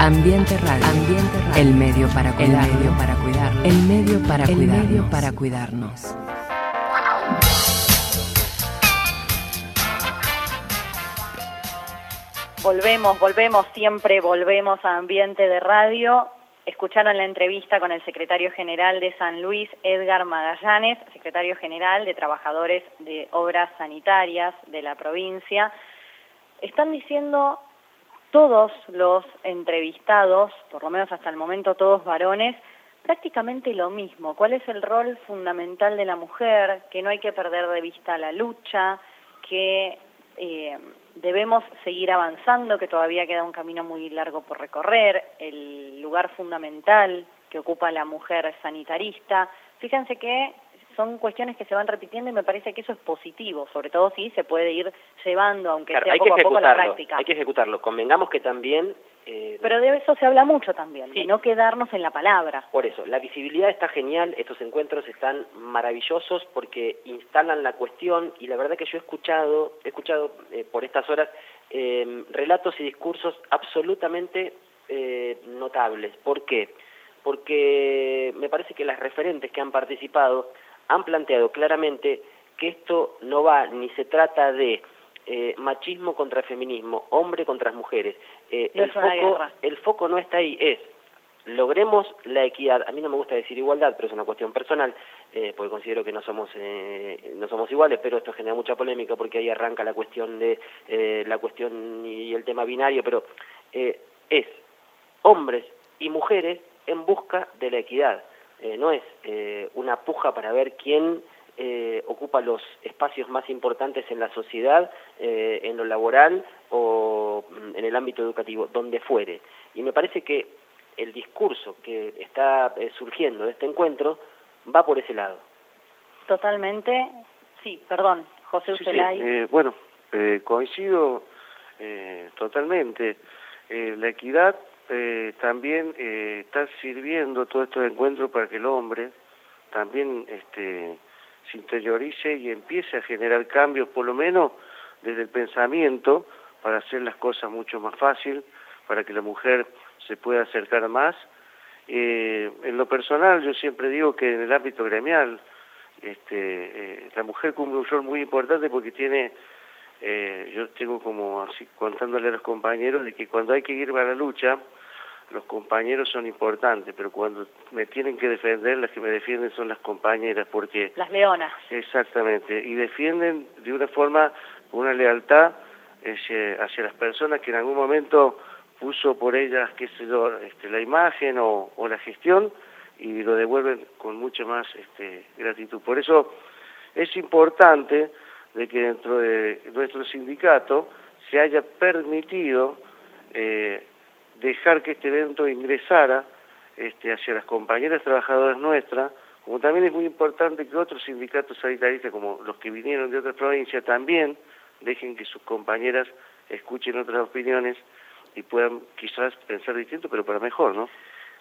Ambiente Radio. Ambiente Radio. El medio para cuidar. El medio para cuidar. El medio para el medio para cuidarnos. Volvemos, volvemos, siempre volvemos a Ambiente de Radio. Escucharon la entrevista con el secretario general de San Luis, Edgar Magallanes, secretario general de Trabajadores de Obras Sanitarias de la provincia. Están diciendo todos los entrevistados, por lo menos hasta el momento todos varones, prácticamente lo mismo. ¿Cuál es el rol fundamental de la mujer? Que no hay que perder de vista la lucha, que eh, debemos seguir avanzando, que todavía queda un camino muy largo por recorrer, el lugar fundamental que ocupa la mujer sanitarista. Fíjense que son cuestiones que se van repitiendo y me parece que eso es positivo, sobre todo si se puede ir llevando, aunque Claro, sea hay que poco a poco, la ejecutarlo, práctica. hay que ejecutarlo. Convengamos que también eh, Pero de eso se habla mucho también, de no quedarnos en la palabra. Por eso, la visibilidad está genial, estos encuentros están maravillosos porque instalan la cuestión y la verdad que yo he escuchado, he escuchado eh, por estas horas eh, relatos y discursos absolutamente eh, notables. ¿Por qué? Porque me parece que las referentes que han participado han planteado claramente que esto no va ni se trata de eh, machismo contra feminismo, hombre contra mujeres. Eh, el, foco, el foco no está ahí, es logremos la equidad. A mí no me gusta decir igualdad, pero es una cuestión personal, eh, porque considero que no somos eh, no somos iguales, pero esto genera mucha polémica porque ahí arranca la cuestión de eh, la cuestión y el tema binario, pero eh, es hombres y mujeres en busca de la equidad. Eh, no es eh, una puja para ver quién eh, ocupa los espacios más importantes en la sociedad, eh, en lo laboral o mm, en el ámbito educativo, donde fuere. Y me parece que el discurso que está eh, surgiendo de este encuentro va por ese lado. Totalmente. Sí, perdón, José Sí, eh, bueno, eh, coincido eh, totalmente. Eh, la equidad eh, también eh, está sirviendo todos estos encuentros para que el hombre también este, se interiorice y empiece a generar cambios, por lo menos desde el pensamiento, para hacer las cosas mucho más fácil, para que la mujer se pueda acercar más. Eh, en lo personal, yo siempre digo que en el ámbito gremial, este, eh, la mujer cumple un rol muy importante porque tiene, eh, yo tengo como así contándole a los compañeros de que cuando hay que ir a la lucha, los compañeros son importantes, pero cuando me tienen que defender, las que me defienden son las compañeras, porque Las leonas. Exactamente, y defienden de una forma, una lealtad hacia, hacia las personas que en algún momento puso por ellas, qué sé yo, este, la imagen o, o la gestión y lo devuelven con mucha más este, gratitud. Por eso es importante de que dentro de nuestro sindicato se haya permitido eh, dejar que este evento ingresara este, hacia las compañeras trabajadoras nuestras, como también es muy importante que otros sindicatos sanitaristas, como los que vinieron de otras provincias, también dejen que sus compañeras escuchen otras opiniones y puedan quizás pensar distinto, pero para mejor, ¿no?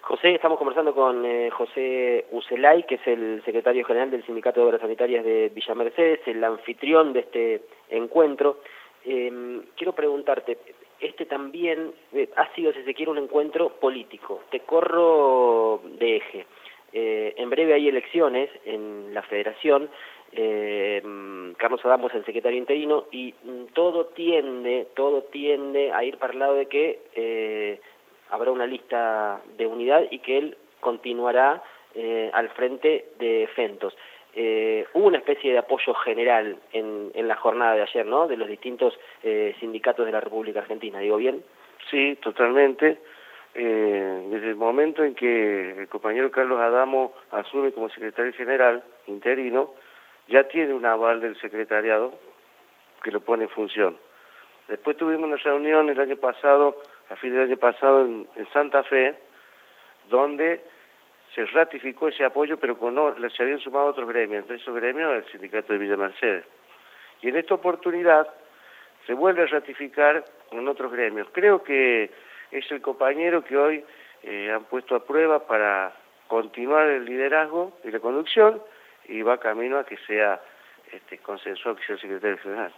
José, estamos conversando con eh, José Ucelay, que es el secretario general del Sindicato de Obras Sanitarias de Villa Mercedes, el anfitrión de este encuentro. Eh, quiero preguntarte, este también eh, ha sido, si se quiere, un encuentro político. Te corro de eje. Eh, en breve hay elecciones en la federación. Mm, Carlos Adamo es el secretario interino y mm, todo tiende, todo tiende a ir para el lado de que eh, habrá una lista de unidad y que él continuará eh, al frente de Fentos. Eh, hubo una especie de apoyo general en, en la jornada de ayer, ¿no? De los distintos eh, sindicatos de la República Argentina, ¿digo bien? Sí, totalmente. Eh, desde el momento en que el compañero Carlos Adamo asume como secretario general interino, ya tiene un aval del secretariado que lo pone en función. Después tuvimos una reunión el año pasado, a fin del año pasado en, en Santa Fe, donde se ratificó ese apoyo, pero con, o- se habían sumado otros gremios, entre esos gremios el sindicato de Villa Mercedes. Y en esta oportunidad se vuelve a ratificar con otros gremios. Creo que es el compañero que hoy eh, han puesto a prueba para continuar el liderazgo y la conducción y va camino a que sea este, consensuado que sea el secretario general.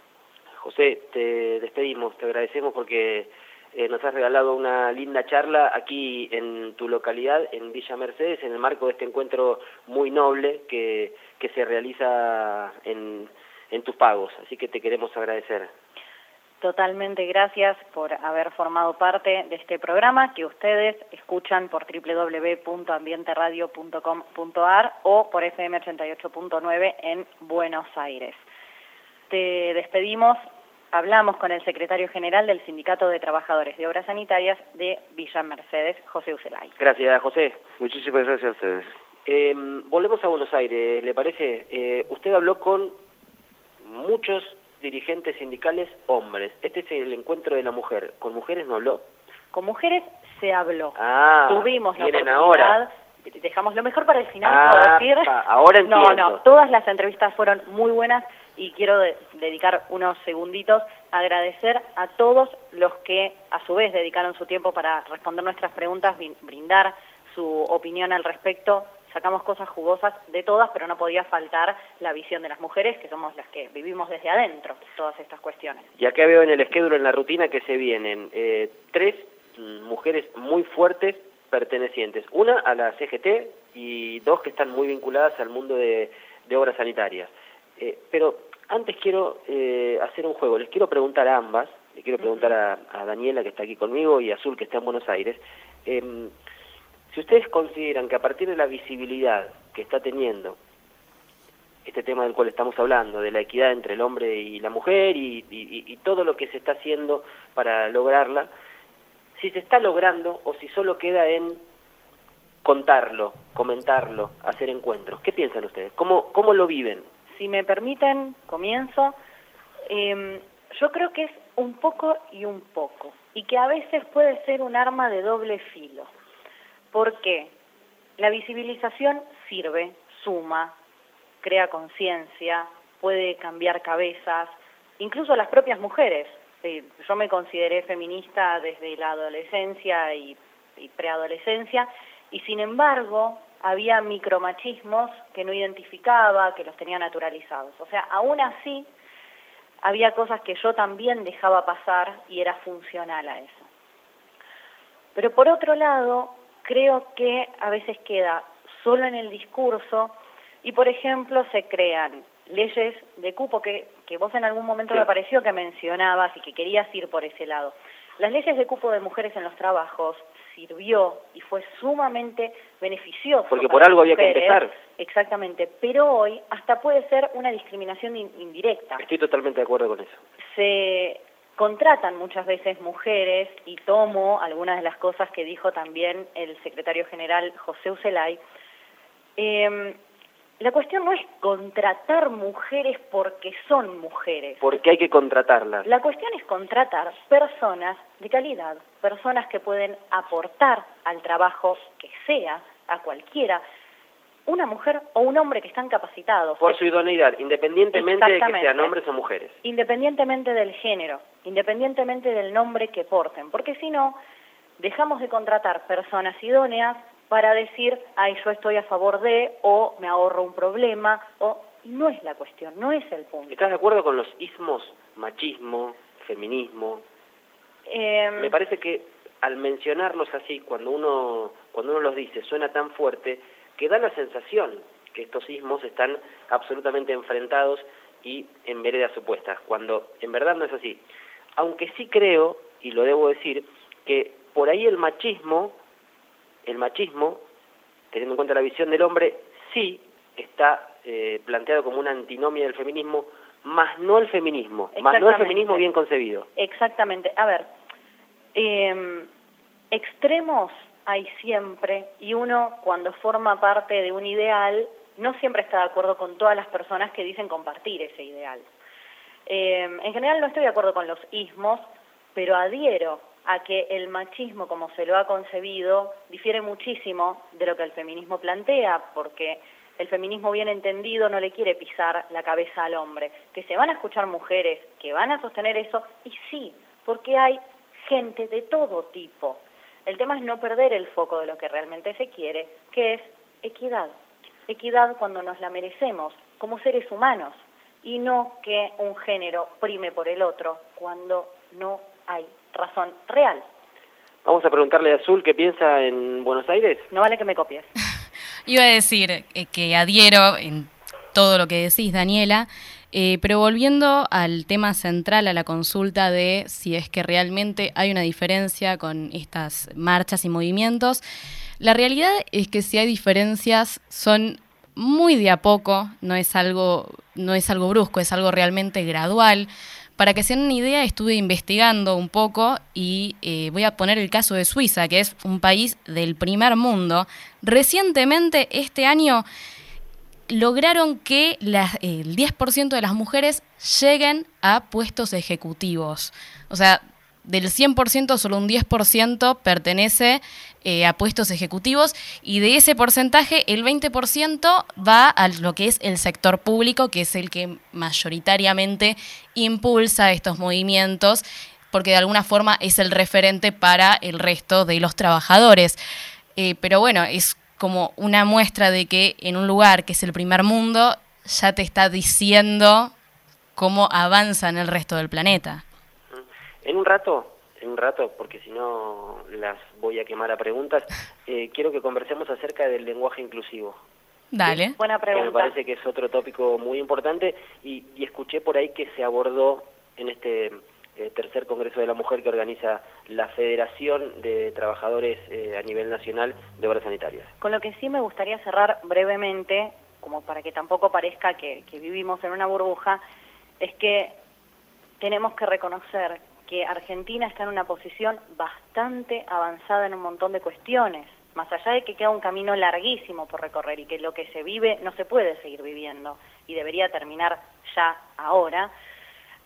José, te despedimos, te agradecemos porque eh, nos has regalado una linda charla aquí en tu localidad, en Villa Mercedes, en el marco de este encuentro muy noble que, que se realiza en, en tus pagos. Así que te queremos agradecer. Totalmente gracias por haber formado parte de este programa que ustedes escuchan por www.ambienteradio.com.ar o por FM 88.9 en Buenos Aires. Te despedimos, hablamos con el secretario general del Sindicato de Trabajadores de Obras Sanitarias de Villa Mercedes, José Ucelay. Gracias, José. Muchísimas gracias a ustedes. Eh, volvemos a Buenos Aires, ¿le parece? Eh, usted habló con muchos dirigentes sindicales hombres. Este es el encuentro de la mujer. ¿Con mujeres no habló? Con mujeres se habló. Ah, Tuvimos la oportunidad, ahora. dejamos lo mejor para el final, Ah, puedo decir. pa- ahora No, entiendo. no, todas las entrevistas fueron muy buenas y quiero de- dedicar unos segunditos a agradecer a todos los que a su vez dedicaron su tiempo para responder nuestras preguntas, brin- brindar su opinión al respecto. Sacamos cosas jugosas de todas, pero no podía faltar la visión de las mujeres, que somos las que vivimos desde adentro todas estas cuestiones. Y acá veo en el schedule, en la rutina, que se vienen eh, tres mujeres muy fuertes pertenecientes. Una a la CGT y dos que están muy vinculadas al mundo de, de obras sanitarias. Eh, pero antes quiero eh, hacer un juego, les quiero preguntar a ambas, le quiero preguntar a, a, Daniela que está aquí conmigo y a Azul que está en Buenos Aires, eh, si ustedes consideran que a partir de la visibilidad que está teniendo este tema del cual estamos hablando, de la equidad entre el hombre y la mujer y, y, y todo lo que se está haciendo para lograrla, si se está logrando o si solo queda en contarlo, comentarlo, hacer encuentros. ¿Qué piensan ustedes? ¿Cómo, cómo lo viven? Si me permiten, comienzo. Eh, yo creo que es un poco y un poco, y que a veces puede ser un arma de doble filo. ¿Por qué? La visibilización sirve, suma, crea conciencia, puede cambiar cabezas, incluso las propias mujeres. Eh, yo me consideré feminista desde la adolescencia y, y preadolescencia, y sin embargo había micromachismos que no identificaba, que los tenía naturalizados. O sea, aún así había cosas que yo también dejaba pasar y era funcional a eso. Pero por otro lado, creo que a veces queda solo en el discurso y, por ejemplo, se crean leyes de cupo que, que vos en algún momento me pareció que mencionabas y que querías ir por ese lado. Las leyes de cupo de mujeres en los trabajos sirvió y fue sumamente beneficioso. Porque por algo había mujeres, que empezar. Exactamente, pero hoy hasta puede ser una discriminación in indirecta. Estoy totalmente de acuerdo con eso. Se contratan muchas veces mujeres y tomo algunas de las cosas que dijo también el secretario general José Ucelay. Eh, la cuestión no es contratar mujeres porque son mujeres. Porque hay que contratarlas. La cuestión es contratar personas de calidad, personas que pueden aportar al trabajo que sea, a cualquiera, una mujer o un hombre que están capacitados. Por su idoneidad, independientemente de que sean hombres o mujeres. Independientemente del género, independientemente del nombre que porten, porque si no, dejamos de contratar personas idóneas para decir, ay, yo estoy a favor de, o me ahorro un problema, o no es la cuestión, no es el punto. ¿Estás de acuerdo con los ismos, machismo, feminismo? Eh, Me parece que al mencionarlos así, cuando uno, cuando uno los dice, suena tan fuerte, que da la sensación que estos ismos están absolutamente enfrentados y en veredas opuestas, cuando en verdad no es así. Aunque sí creo, y lo debo decir, que por ahí el machismo el machismo, teniendo en cuenta la visión del hombre, sí está eh, planteado como una antinomia del feminismo, más no el feminismo, más no el feminismo bien concebido. Exactamente. A ver, eh, extremos hay siempre y uno cuando forma parte de un ideal no siempre está de acuerdo con todas las personas que dicen compartir ese ideal. Eh, en general no estoy de acuerdo con los ismos, pero adhiero a que el machismo, como se lo ha concebido, difiere muchísimo de lo que el feminismo plantea, porque el feminismo bien entendido no le quiere pisar la cabeza al hombre, que se van a escuchar mujeres que van a sostener eso, y sí, porque hay gente de todo tipo. El tema es no perder el foco de lo que realmente se quiere, que es equidad. Equidad cuando nos la merecemos, como seres humanos, y no que un género prime por el otro cuando no hay razón real. Vamos a preguntarle a Azul qué piensa en Buenos Aires. No vale que me copies. Iba a decir eh, que adhiero en todo lo que decís, Daniela, eh, pero volviendo al tema central, a la consulta de si es que realmente hay una diferencia con estas marchas y movimientos, la realidad es que si hay diferencias son muy de a poco, no es algo, no es algo brusco, es algo realmente gradual. Para que se den una idea, estuve investigando un poco y eh, voy a poner el caso de Suiza, que es un país del primer mundo. Recientemente, este año, lograron que la, el 10% de las mujeres lleguen a puestos ejecutivos. O sea, del 100% solo un 10% pertenece eh, a puestos ejecutivos y de ese porcentaje el 20% va a lo que es el sector público, que es el que mayoritariamente impulsa estos movimientos, porque de alguna forma es el referente para el resto de los trabajadores. Eh, pero bueno, es como una muestra de que en un lugar que es el primer mundo ya te está diciendo cómo avanza en el resto del planeta. En un rato, en un rato, porque si no las voy a quemar a preguntas, eh, quiero que conversemos acerca del lenguaje inclusivo. Dale. Buena pregunta. me parece que es otro tópico muy importante y, y escuché por ahí que se abordó en este eh, tercer Congreso de la Mujer que organiza la Federación de Trabajadores eh, a nivel nacional de obras sanitarias. Con lo que sí me gustaría cerrar brevemente, como para que tampoco parezca que, que vivimos en una burbuja, es que tenemos que reconocer que Argentina está en una posición bastante avanzada en un montón de cuestiones, más allá de que queda un camino larguísimo por recorrer y que lo que se vive no se puede seguir viviendo y debería terminar ya ahora.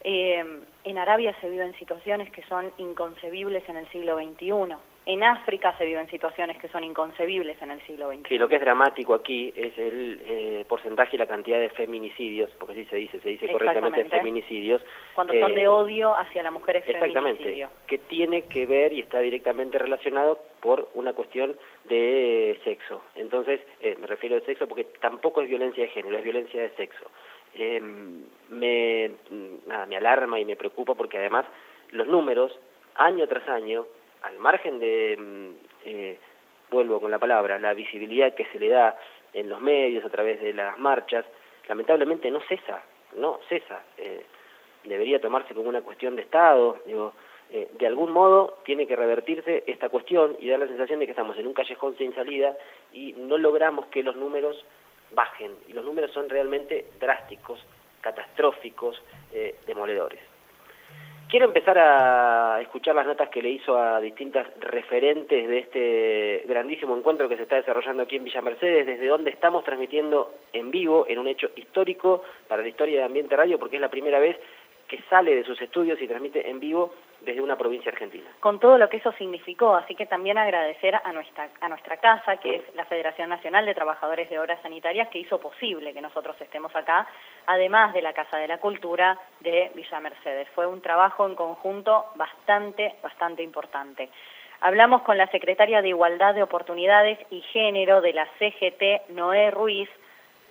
Eh, en Arabia se viven situaciones que son inconcebibles en el siglo XXI. En África se viven situaciones que son inconcebibles en el siglo XXI. Sí, lo que es dramático aquí es el eh, porcentaje y la cantidad de feminicidios, porque así se dice, se dice correctamente feminicidios. Cuando son eh, de odio hacia la mujer es Exactamente, feminicidio. que tiene que ver y está directamente relacionado por una cuestión de sexo. Entonces, eh, me refiero al sexo porque tampoco es violencia de género, es violencia de sexo. Eh, me, nada, me alarma y me preocupa porque además los números, año tras año, al margen de, mm, eh, vuelvo con la palabra, la visibilidad que se le da en los medios a través de las marchas, lamentablemente no cesa, no cesa. Eh, debería tomarse como una cuestión de Estado, digo, eh, de algún modo tiene que revertirse esta cuestión y dar la sensación de que estamos en un callejón sin salida y no logramos que los números bajen. Y los números son realmente drásticos, catastróficos, eh, demoledores. Quiero empezar a escuchar las notas que le hizo a distintas referentes de este grandísimo encuentro que se está desarrollando aquí en Villa Mercedes, desde donde estamos transmitiendo en vivo en un hecho histórico para la historia de Ambiente Radio, porque es la primera vez que sale de sus estudios y transmite en vivo desde una provincia argentina. con todo lo que eso significó, así que también agradecer a nuestra, a nuestra casa, que es la Federación Nacional de Trabajadores de Obras Sanitarias, que hizo posible que nosotros estemos acá, además de la Casa de la Cultura de Villa Mercedes. Fue un trabajo en conjunto bastante, bastante importante. Hablamos con la secretaria de Igualdad de Oportunidades y Género de la CGT, Noé Ruiz.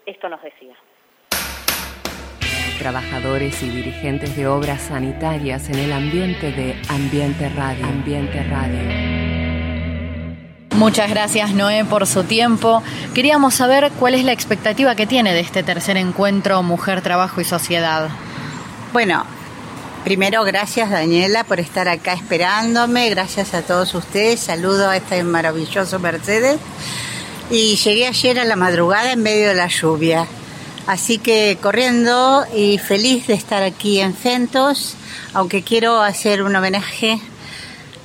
Esto nos decía. Trabajadores y dirigentes de obras sanitarias en el ambiente de Ambiente Radio. Ambiente Radio. Muchas gracias Noé por su tiempo. Queríamos saber cuál es la expectativa que tiene de este tercer encuentro Mujer, Trabajo y Sociedad. Bueno, primero gracias Daniela por estar acá esperándome, gracias a todos ustedes, saludo a este maravilloso Mercedes y llegué ayer a la madrugada en medio de la lluvia, así que corriendo y feliz de estar aquí en Fentos, aunque quiero hacer un homenaje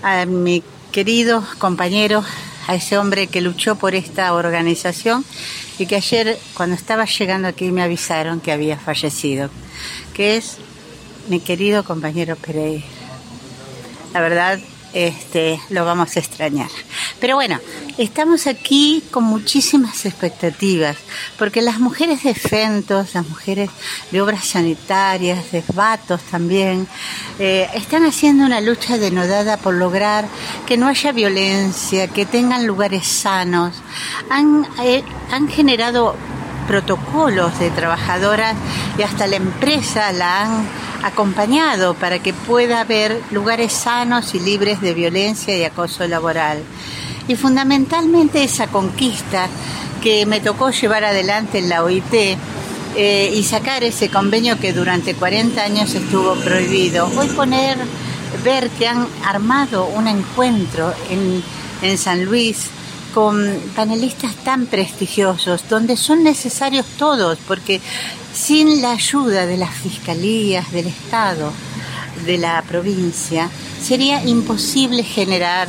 a mi querido compañero, a ese hombre que luchó por esta organización y que ayer cuando estaba llegando aquí me avisaron que había fallecido, que es mi querido compañero Pereira. La verdad, este, lo vamos a extrañar. Pero bueno, estamos aquí con muchísimas expectativas, porque las mujeres de Fentos, las mujeres de obras sanitarias, de Batos también, eh, están haciendo una lucha denodada por lograr que no haya violencia, que tengan lugares sanos. Han, eh, han generado protocolos de trabajadoras y hasta la empresa la han acompañado para que pueda haber lugares sanos y libres de violencia y acoso laboral. Y fundamentalmente esa conquista que me tocó llevar adelante en la OIT eh, y sacar ese convenio que durante 40 años estuvo prohibido. Hoy poner, ver que han armado un encuentro en, en San Luis con panelistas tan prestigiosos, donde son necesarios todos, porque sin la ayuda de las fiscalías, del Estado, de la provincia, sería imposible generar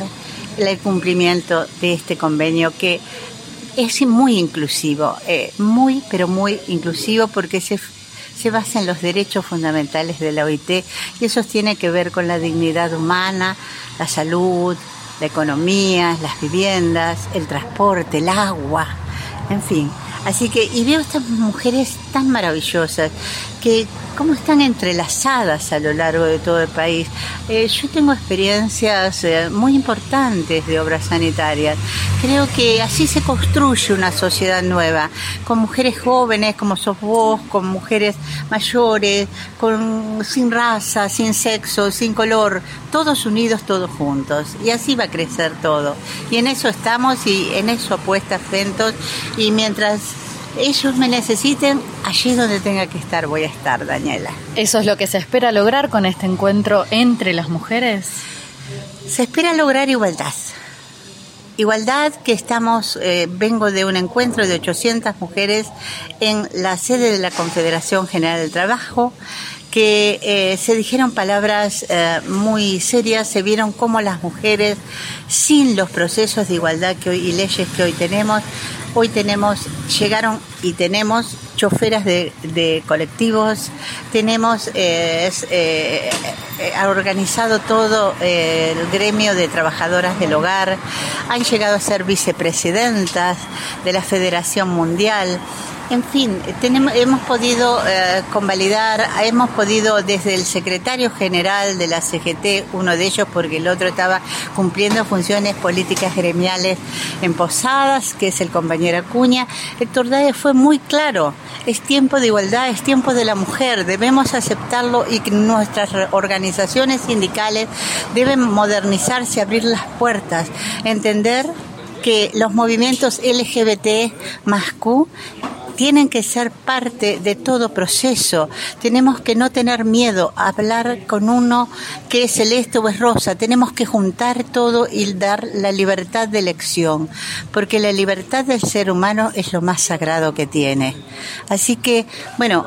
el cumplimiento de este convenio que es muy inclusivo, eh, muy, pero muy inclusivo porque se, se basa en los derechos fundamentales de la OIT y eso tiene que ver con la dignidad humana, la salud, la economía, las viviendas, el transporte, el agua, en fin. Así que, y veo estas mujeres tan maravillosas que cómo están entrelazadas a lo largo de todo el país. Eh, yo tengo experiencias eh, muy importantes de obras sanitarias. Creo que así se construye una sociedad nueva, con mujeres jóvenes como sos vos, con mujeres mayores, con, sin raza, sin sexo, sin color, todos unidos, todos juntos. Y así va a crecer todo. Y en eso estamos y en eso apuesta Fentos. Y mientras ellos me necesiten, allí donde tenga que estar voy a estar, Daniela. ¿Eso es lo que se espera lograr con este encuentro entre las mujeres? Se espera lograr igualdad. Igualdad que estamos, eh, vengo de un encuentro de 800 mujeres en la sede de la Confederación General del Trabajo, que eh, se dijeron palabras eh, muy serias, se vieron cómo las mujeres, sin los procesos de igualdad que hoy, y leyes que hoy tenemos, hoy tenemos, llegaron y tenemos choferas de, colectivos, tenemos eh, organizado todo el gremio de trabajadoras del hogar, han llegado a ser vicepresidentas de la Federación Mundial. En fin, tenemos, hemos podido eh, convalidar, hemos podido desde el secretario general de la CGT, uno de ellos porque el otro estaba cumpliendo funciones políticas gremiales en Posadas, que es el compañero Acuña, Héctor Dae fue muy claro, es tiempo de igualdad, es tiempo de la mujer, debemos aceptarlo y que nuestras organizaciones sindicales deben modernizarse, abrir las puertas, entender que los movimientos LGBT más Q tienen que ser parte de todo proceso. Tenemos que no tener miedo a hablar con uno que es celeste o es rosa. Tenemos que juntar todo y dar la libertad de elección, porque la libertad del ser humano es lo más sagrado que tiene. Así que, bueno,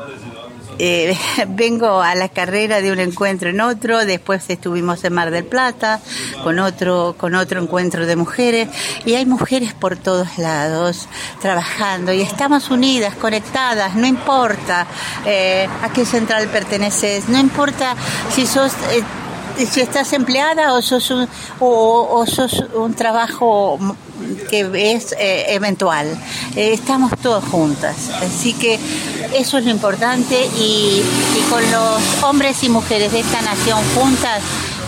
eh, vengo a la carrera de un encuentro en otro, después estuvimos en Mar del Plata con otro, con otro encuentro de mujeres y hay mujeres por todos lados trabajando y estamos unidas, conectadas, no importa eh, a qué central perteneces, no importa si sos... Eh, si estás empleada o sos un, o, o sos un trabajo que es eh, eventual. Eh, estamos todos juntas. Así que eso es lo importante y, y con los hombres y mujeres de esta nación juntas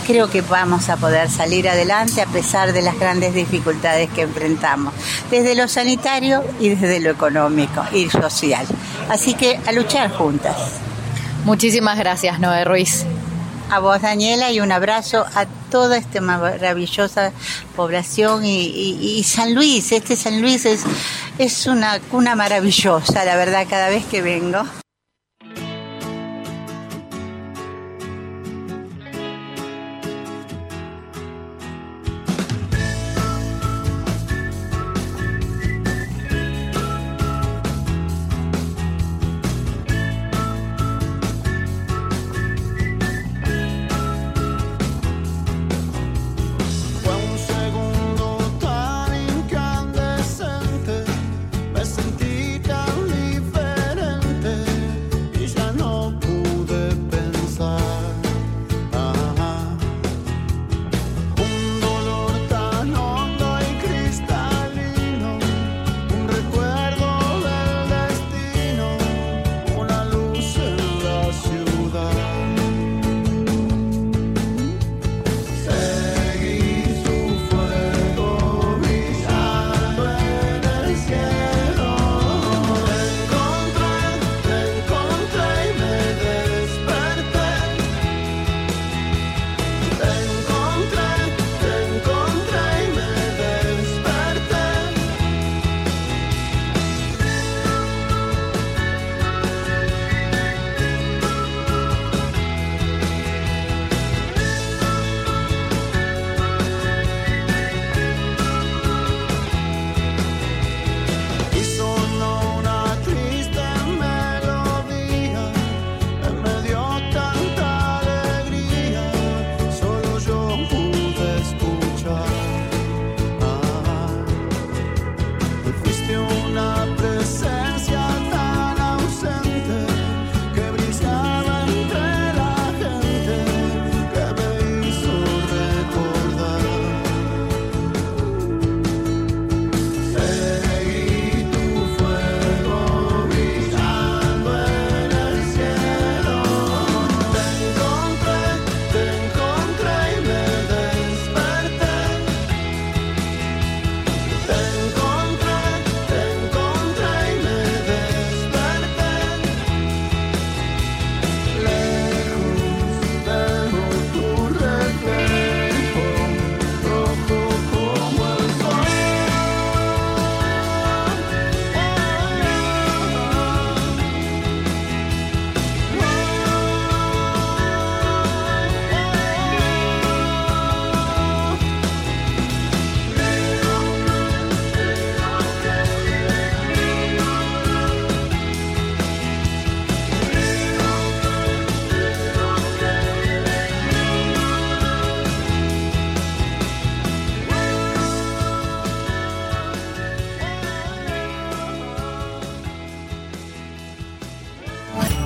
creo que vamos a poder salir adelante a pesar de las grandes dificultades que enfrentamos, desde lo sanitario y desde lo económico y social. Así que a luchar juntas. Muchísimas gracias, Noé Ruiz. A vos, Daniela, y un abrazo a toda esta maravillosa población y, y, y San Luis. Este San Luis es, es una cuna maravillosa, la verdad, cada vez que vengo.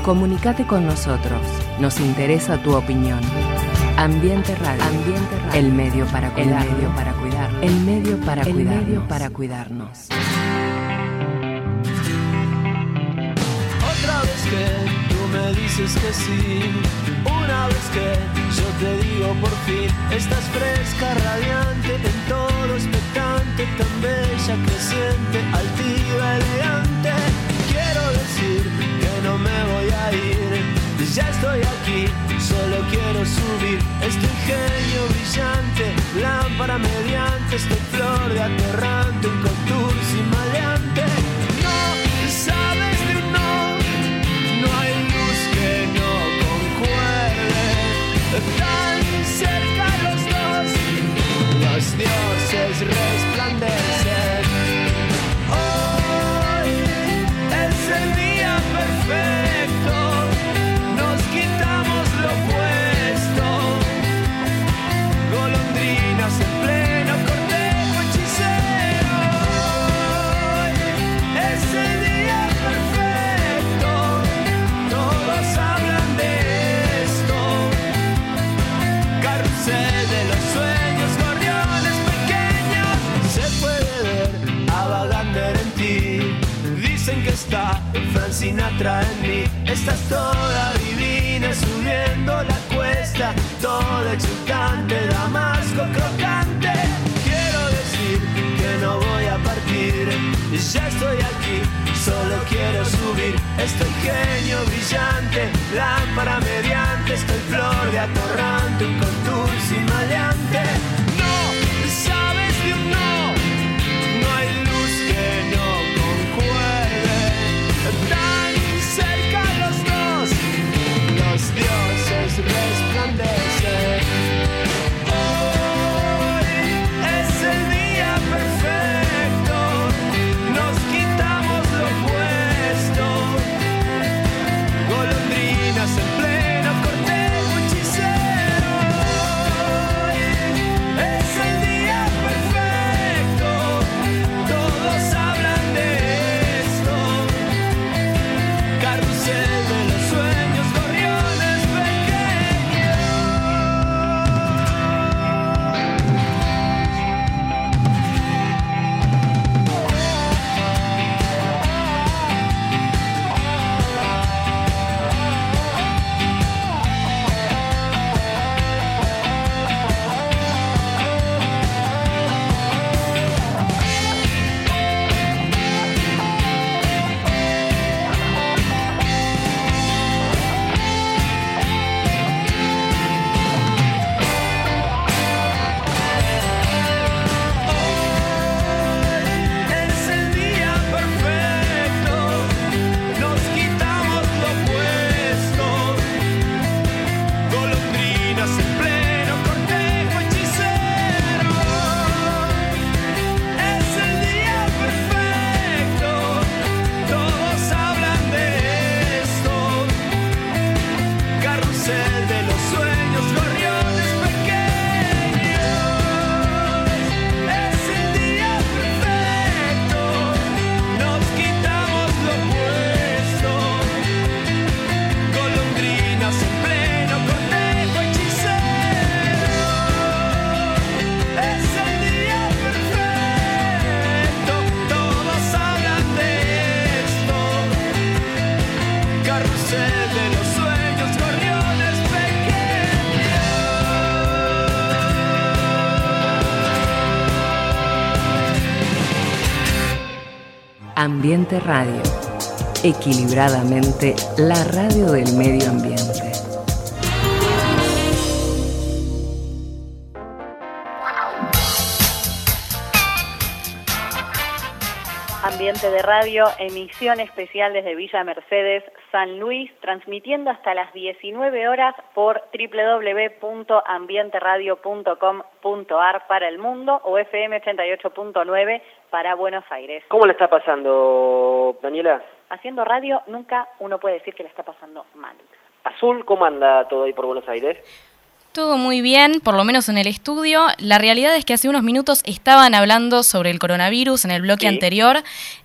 Comunicate con nosotros. Nos interesa tu opinión. Ambiente Radio. Ambiente Radio. El medio para cuidar. El medio para cuidar. El medio para el medio para cuidarnos. Otra vez que tú me dices que sí, una vez que yo te digo por fin, estás fresca, radiante, en todo expectante, tan bella, creciente, altiva, elegante. Me voy a ir, ya estoy aquí, solo quiero subir. Este ingenio brillante, lámpara mediante, esta flor de aterrante, un contursi maleante. Que está Frank Sinatra en mí. Estás toda divina subiendo la cuesta, toda exultante, damasco crocante. Quiero decir que no voy a partir. Ya estoy aquí, solo quiero subir. Estoy genio brillante, lámpara mediante. Estoy flor de atorrante, un contursi maleante. Ambiente Radio. Equilibradamente, la radio del medio ambiente. Ambiente de Radio, emisión especial desde Villa Mercedes, San Luis, transmitiendo hasta las 19 horas por www.ambienteradio.com.ar para el mundo o FM 88.9 para Buenos Aires. ¿Cómo le está pasando, Daniela? Haciendo radio nunca uno puede decir que le está pasando mal. Azul, ¿cómo anda todo ahí por Buenos Aires? Todo muy bien, por lo menos en el estudio. La realidad es que hace unos minutos estaban hablando sobre el coronavirus en el bloque Sí. anterior.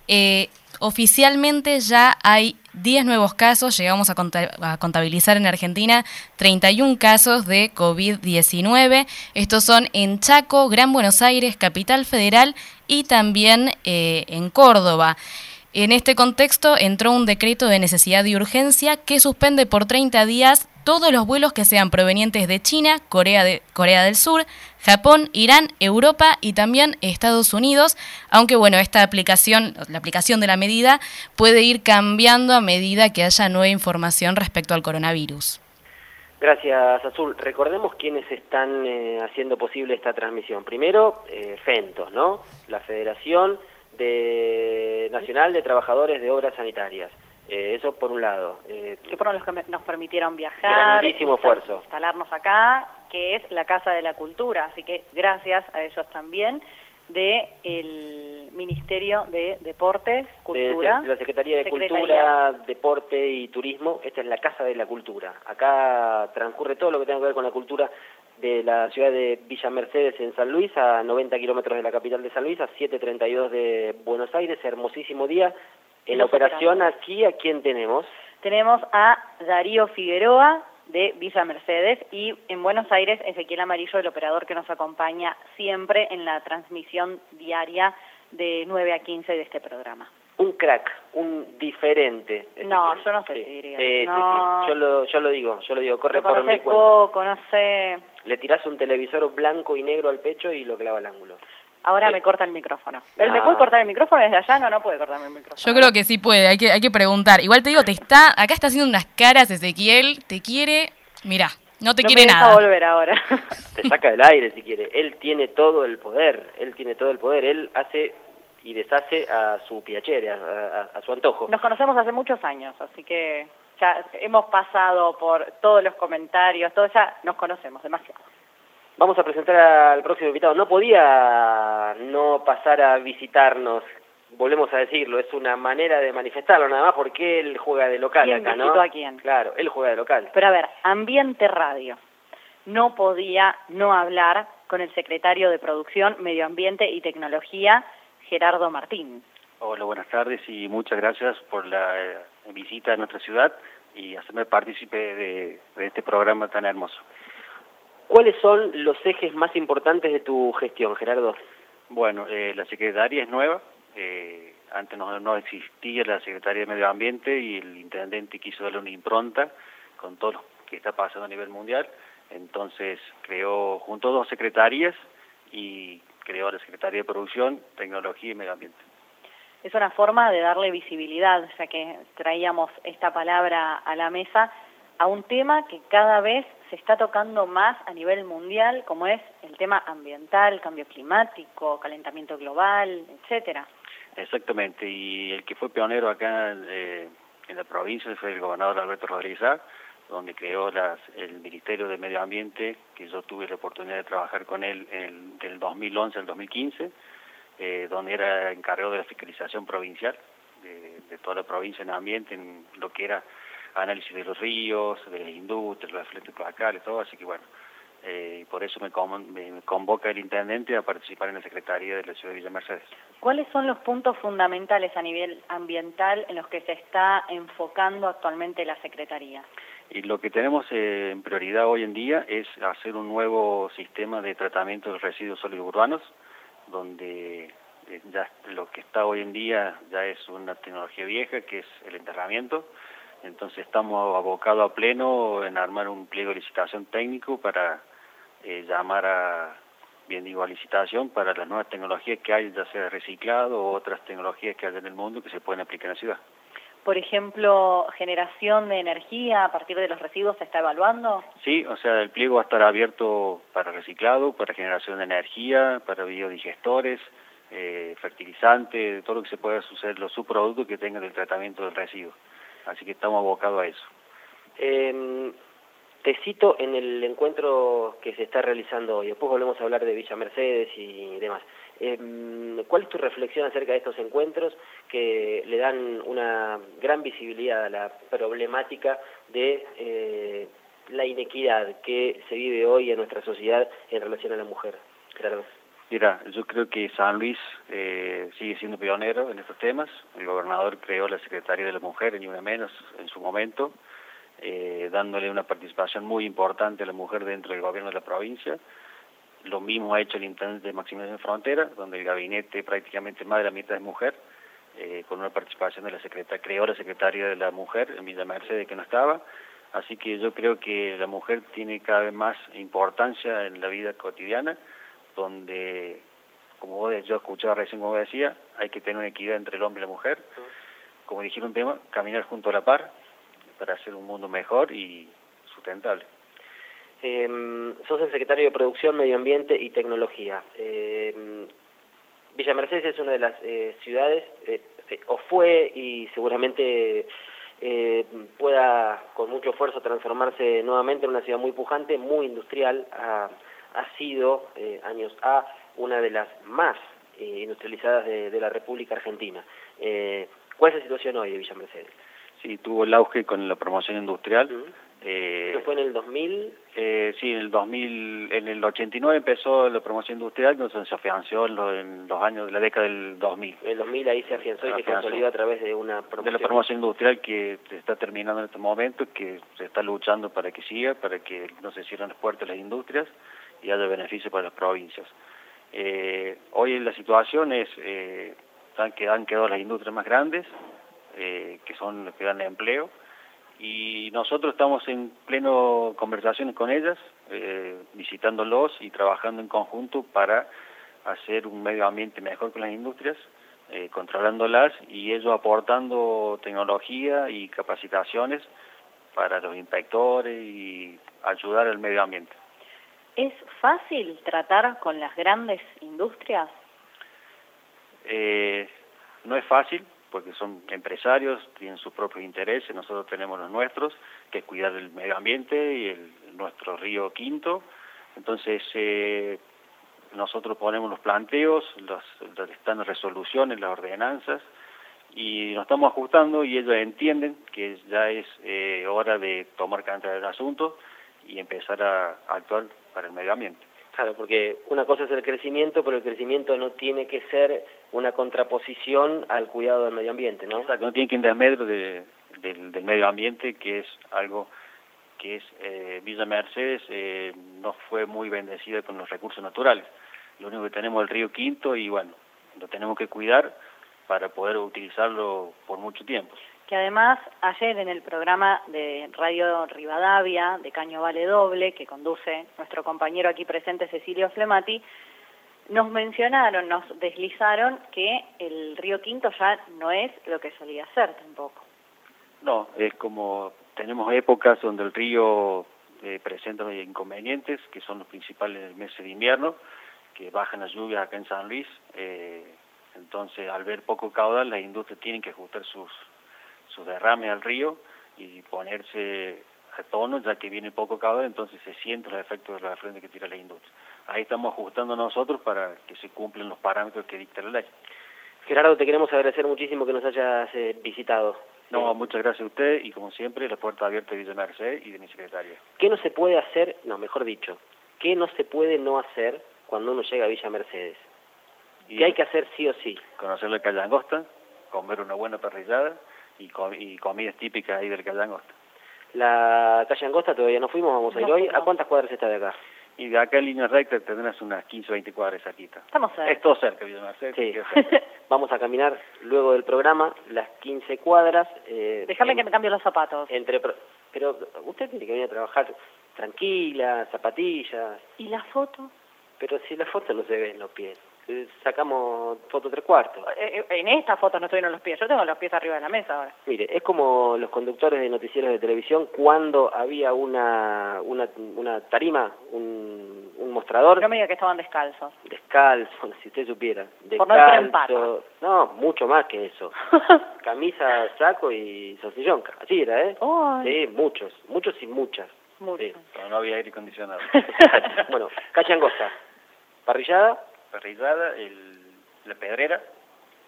Eh, oficialmente ya hay 10 nuevos casos, llegamos a, contabilizar en Argentina 31 casos de COVID-19. Estos son en Chaco, Gran Buenos Aires, Capital Federal y también eh, en Córdoba. En este contexto entró un decreto de necesidad y urgencia que suspende por 30 días todos los vuelos que sean provenientes de China, Corea, de, Corea del Sur, Japón, Irán, Europa y también Estados Unidos, aunque bueno, esta aplicación, la aplicación de la medida puede ir cambiando a medida que haya nueva información respecto al coronavirus. Gracias, Azul. Recordemos quiénes están eh, haciendo posible esta transmisión. Primero, eh, FENTOS, ¿no? La Federación de Nacional de Trabajadores de Obras Sanitarias. Eh, eso por un lado. Eh, que fueron los que nos permitieron viajar, grandísimo esfuerzo. instalarnos acá, que es la Casa de la Cultura. Así que gracias a ellos también de el Ministerio de Deportes, Cultura. De, la Secretaría de Cultura, Deporte y Turismo. Esta es la Casa de la Cultura. Acá transcurre todo lo que tenga que ver con la cultura de la ciudad de Villa Mercedes en San Luis, a 90 kilómetros de la capital de San Luis, a 7.32 de Buenos Aires. Hermosísimo día. En la operación aquí, ¿a quién tenemos? Tenemos a Darío Figueroa de Villa Mercedes y en Buenos Aires Ezequiel Amarillo, el operador que nos acompaña siempre en la transmisión diaria de 9 a 15 de este programa. Un crack, un diferente. No, yo no sé si diría. Yo, lo, yo lo digo, yo lo digo, corre por mi poco, no sé. Le tirás un televisor blanco y negro al pecho y lo clava al ángulo. Ahora me corta el micrófono. ¿Él me puede cortar el micrófono desde allá? No, no puede cortarme el micrófono. Yo creo que sí puede, hay que, hay que preguntar. Igual te digo, te está, acá está haciendo unas caras Ezequiel, te quiere, mira, no te quiere nada. volver ahora. Te saca del aire si quiere. Él tiene todo el poder, él tiene todo el poder. Él hace y deshace a su piacere, a, a su antojo. Nos conocemos hace muchos años, así que ya hemos pasado por todos los comentarios, todo ya nos conocemos demasiado. Vamos a presentar al próximo invitado. No podía no pasar a visitarnos, volvemos a decirlo, es una manera de manifestarlo nada más porque él juega de local acá, ¿no? a quién? Claro, él juega de local. Pero a ver, Ambiente Radio. No podía no hablar con el secretario de Producción, Medio Ambiente y Tecnología, Gerardo Martín. Hola, buenas tardes y muchas gracias por la eh, visita a nuestra ciudad y hacerme partícipe de este programa tan hermoso. ¿Cuáles son los ejes más importantes de tu gestión, Gerardo? Bueno, eh, la Secretaría es nueva. Eh, antes no, no, existía la Secretaría de Medio Ambiente y el Intendente quiso darle una impronta con todo lo que está pasando a nivel mundial. Entonces creó junto dos secretarías y creó la Secretaría de Producción, Tecnología y Medio Ambiente. Es una forma de darle visibilidad, ya que traíamos esta palabra a la mesa, a un tema que cada vez se está tocando más a nivel mundial, como es el tema ambiental, cambio climático, calentamiento global, etcétera. Exactamente, y el que fue pionero acá eh, en la provincia fue el gobernador Alberto Rodríguez donde creó las, el Ministerio de Medio Ambiente, que yo tuve la oportunidad de trabajar con él en, del 2011 al 2015, eh, donde era encargado de la fiscalización provincial de, de toda la provincia en ambiente, en lo que era análisis de los ríos, de la industria, los efluentes cloacales, todo, así que bueno, eh, por eso me, convoca el intendente a participar en la Secretaría de la Ciudad de Villa Mercedes. ¿Cuáles son los puntos fundamentales a nivel ambiental en los que se está enfocando actualmente la Secretaría? Y lo que tenemos eh, en prioridad hoy en día es hacer un nuevo sistema de tratamiento de residuos sólidos urbanos, donde eh, ya lo que está hoy en día ya es una tecnología vieja, que es el enterramiento, entonces estamos abocados a pleno en armar un pliego de licitación técnico para eh, llamar a, bien digo, a licitación para las nuevas tecnologías que hay, ya sea reciclado o otras tecnologías que hay en el mundo que se pueden aplicar en la ciudad. Por ejemplo, generación de energía a partir de los residuos, ¿se está evaluando? Sí, o sea, el pliego va a estar abierto para reciclado, para generación de energía, para biodigestores, eh, fertilizantes, todo lo que se pueda suceder, los subproductos que tengan el tratamiento del residuo así que estamos abocados a eso. Eh, te cito en el encuentro que se está realizando hoy, después volvemos a hablar de Villa Mercedes y demás. Eh, ¿Cuál es tu reflexión acerca de estos encuentros que le dan una gran visibilidad a la problemática de eh, la inequidad que se vive hoy en nuestra sociedad en relación a la mujer? Claro. Mira, yo creo que San Luis eh, sigue siendo pionero en estos temas. El gobernador creó la Secretaría de la Mujer, ni una menos, en su momento, eh, dándole una participación muy importante a la mujer dentro del gobierno de la provincia. Lo mismo ha hecho el Intendente de Maximización de Frontera, donde el gabinete prácticamente más de la mitad es mujer, eh, con una participación de la secretaria, creó la Secretaría de la Mujer en Villa Mercedes que no estaba. Así que yo creo que la mujer tiene cada vez más importancia en la vida cotidiana donde, como vos, yo escuchaba recién como decía, hay que tener una equidad entre el hombre y la mujer. Como dijeron un tema, caminar junto a la par para hacer un mundo mejor y sustentable. Eh, sos el secretario de Producción, Medio Ambiente y Tecnología. Eh, Villa Mercedes es una de las eh, ciudades, eh, eh, o fue y seguramente eh, pueda con mucho esfuerzo transformarse nuevamente en una ciudad muy pujante, muy industrial. Ha, ha sido, eh, años A, una de las más eh, industrializadas de, de, la República Argentina. Eh, ¿Cuál es la situación hoy de Villa Mercedes? Sí, tuvo el auge con la promoción industrial. Uh -huh. Eh, fue en el 2000? Eh, sí, en el 2000, en el 89 empezó la promoción industrial, entonces se afianzó en, lo, en los años de la década del 2000. En el 2000 ahí se afianzó y se consolidó a través de una promoción. De la promoción industrial que se está terminando en este momento, que se está luchando para que siga, para que no se cierren las puertas las industrias y haya beneficio para las provincias. Eh, hoy la situación es eh, que han quedado las industrias más grandes, eh, que son las que dan empleo, y nosotros estamos en pleno conversaciones con ellas, eh, visitándolos y trabajando en conjunto para hacer un medio ambiente mejor con las industrias, eh, controlándolas y ellos aportando tecnología y capacitaciones para los inspectores y ayudar al medio ambiente. ¿Es fácil tratar con las grandes industrias? Eh, no es fácil, porque son empresarios, tienen sus propios intereses, nosotros tenemos los nuestros, que es cuidar el medio ambiente y el, nuestro río Quinto. Entonces, eh, nosotros ponemos los planteos, los, están las resoluciones, las ordenanzas, y nos estamos ajustando y ellos entienden que ya es eh, hora de tomar carta del asunto y empezar a actuar para el medio ambiente. Claro, porque una cosa es el crecimiento, pero el crecimiento no tiene que ser una contraposición al cuidado del medio ambiente, ¿no? Exacto, no tiene que ir en medio de, del, del medio ambiente, que es algo que es eh, Villa Mercedes eh, no fue muy bendecida con los recursos naturales. Lo único que tenemos es el río Quinto y bueno, lo tenemos que cuidar para poder utilizarlo por mucho tiempo que además ayer en el programa de Radio Rivadavia de Caño Vale Doble, que conduce nuestro compañero aquí presente Cecilio Flemati, nos mencionaron, nos deslizaron que el río Quinto ya no es lo que solía ser tampoco. No, es como tenemos épocas donde el río eh, presenta inconvenientes, que son los principales en el mes de invierno, que bajan las lluvias acá en San Luis, eh, entonces al ver poco caudal las industrias tienen que ajustar sus su derrame al río y ponerse a tono, ya que viene poco caudal, entonces se sienten los efectos de la frente que tira la industria. Ahí estamos ajustando nosotros para que se cumplan los parámetros que dicta la ley. Gerardo, te queremos agradecer muchísimo que nos hayas eh, visitado. No, muchas gracias a usted y como siempre la puerta abierta de Villa Merced y de mi secretaria. ¿Qué no se puede hacer, no, mejor dicho, qué no se puede no hacer cuando uno llega a Villa Mercedes? Y ¿Qué hay que hacer sí o sí? Conocer la calle Angosta, comer una buena parrillada, y, com y comidas típicas ahí del Calle Angosta. La calle Angosta todavía no fuimos, vamos a ir no, hoy. No. ¿A cuántas cuadras está de acá? Y de acá en línea recta tendrás unas 15 o 20 cuadras cerquita. Estamos cerca. Es todo cerca, Villa Mercedes. Sí. vamos a caminar luego del programa las 15 cuadras. Eh, Déjame en, que me cambie los zapatos. Entre, pero usted tiene que venir a trabajar tranquila, zapatillas. ¿Y la foto? Pero si la foto no se ve en los pies sacamos foto tres cuartos. Eh, en esta foto no estuvieron los pies, yo tengo los pies arriba de la mesa ahora. Mire, es como los conductores de noticieros de televisión cuando había una una, una tarima, un, un mostrador. No me diga que estaban descalzos. Descalzos, si usted supiera. Descalzo. No, mucho más que eso. Camisa, saco y salsillón. Así era, ¿eh? Oh, sí, muchos, muchos y muchas. Muchos. Sí. Pero no había aire acondicionado. bueno, cacha angosta. Parrillada el, la pedrera.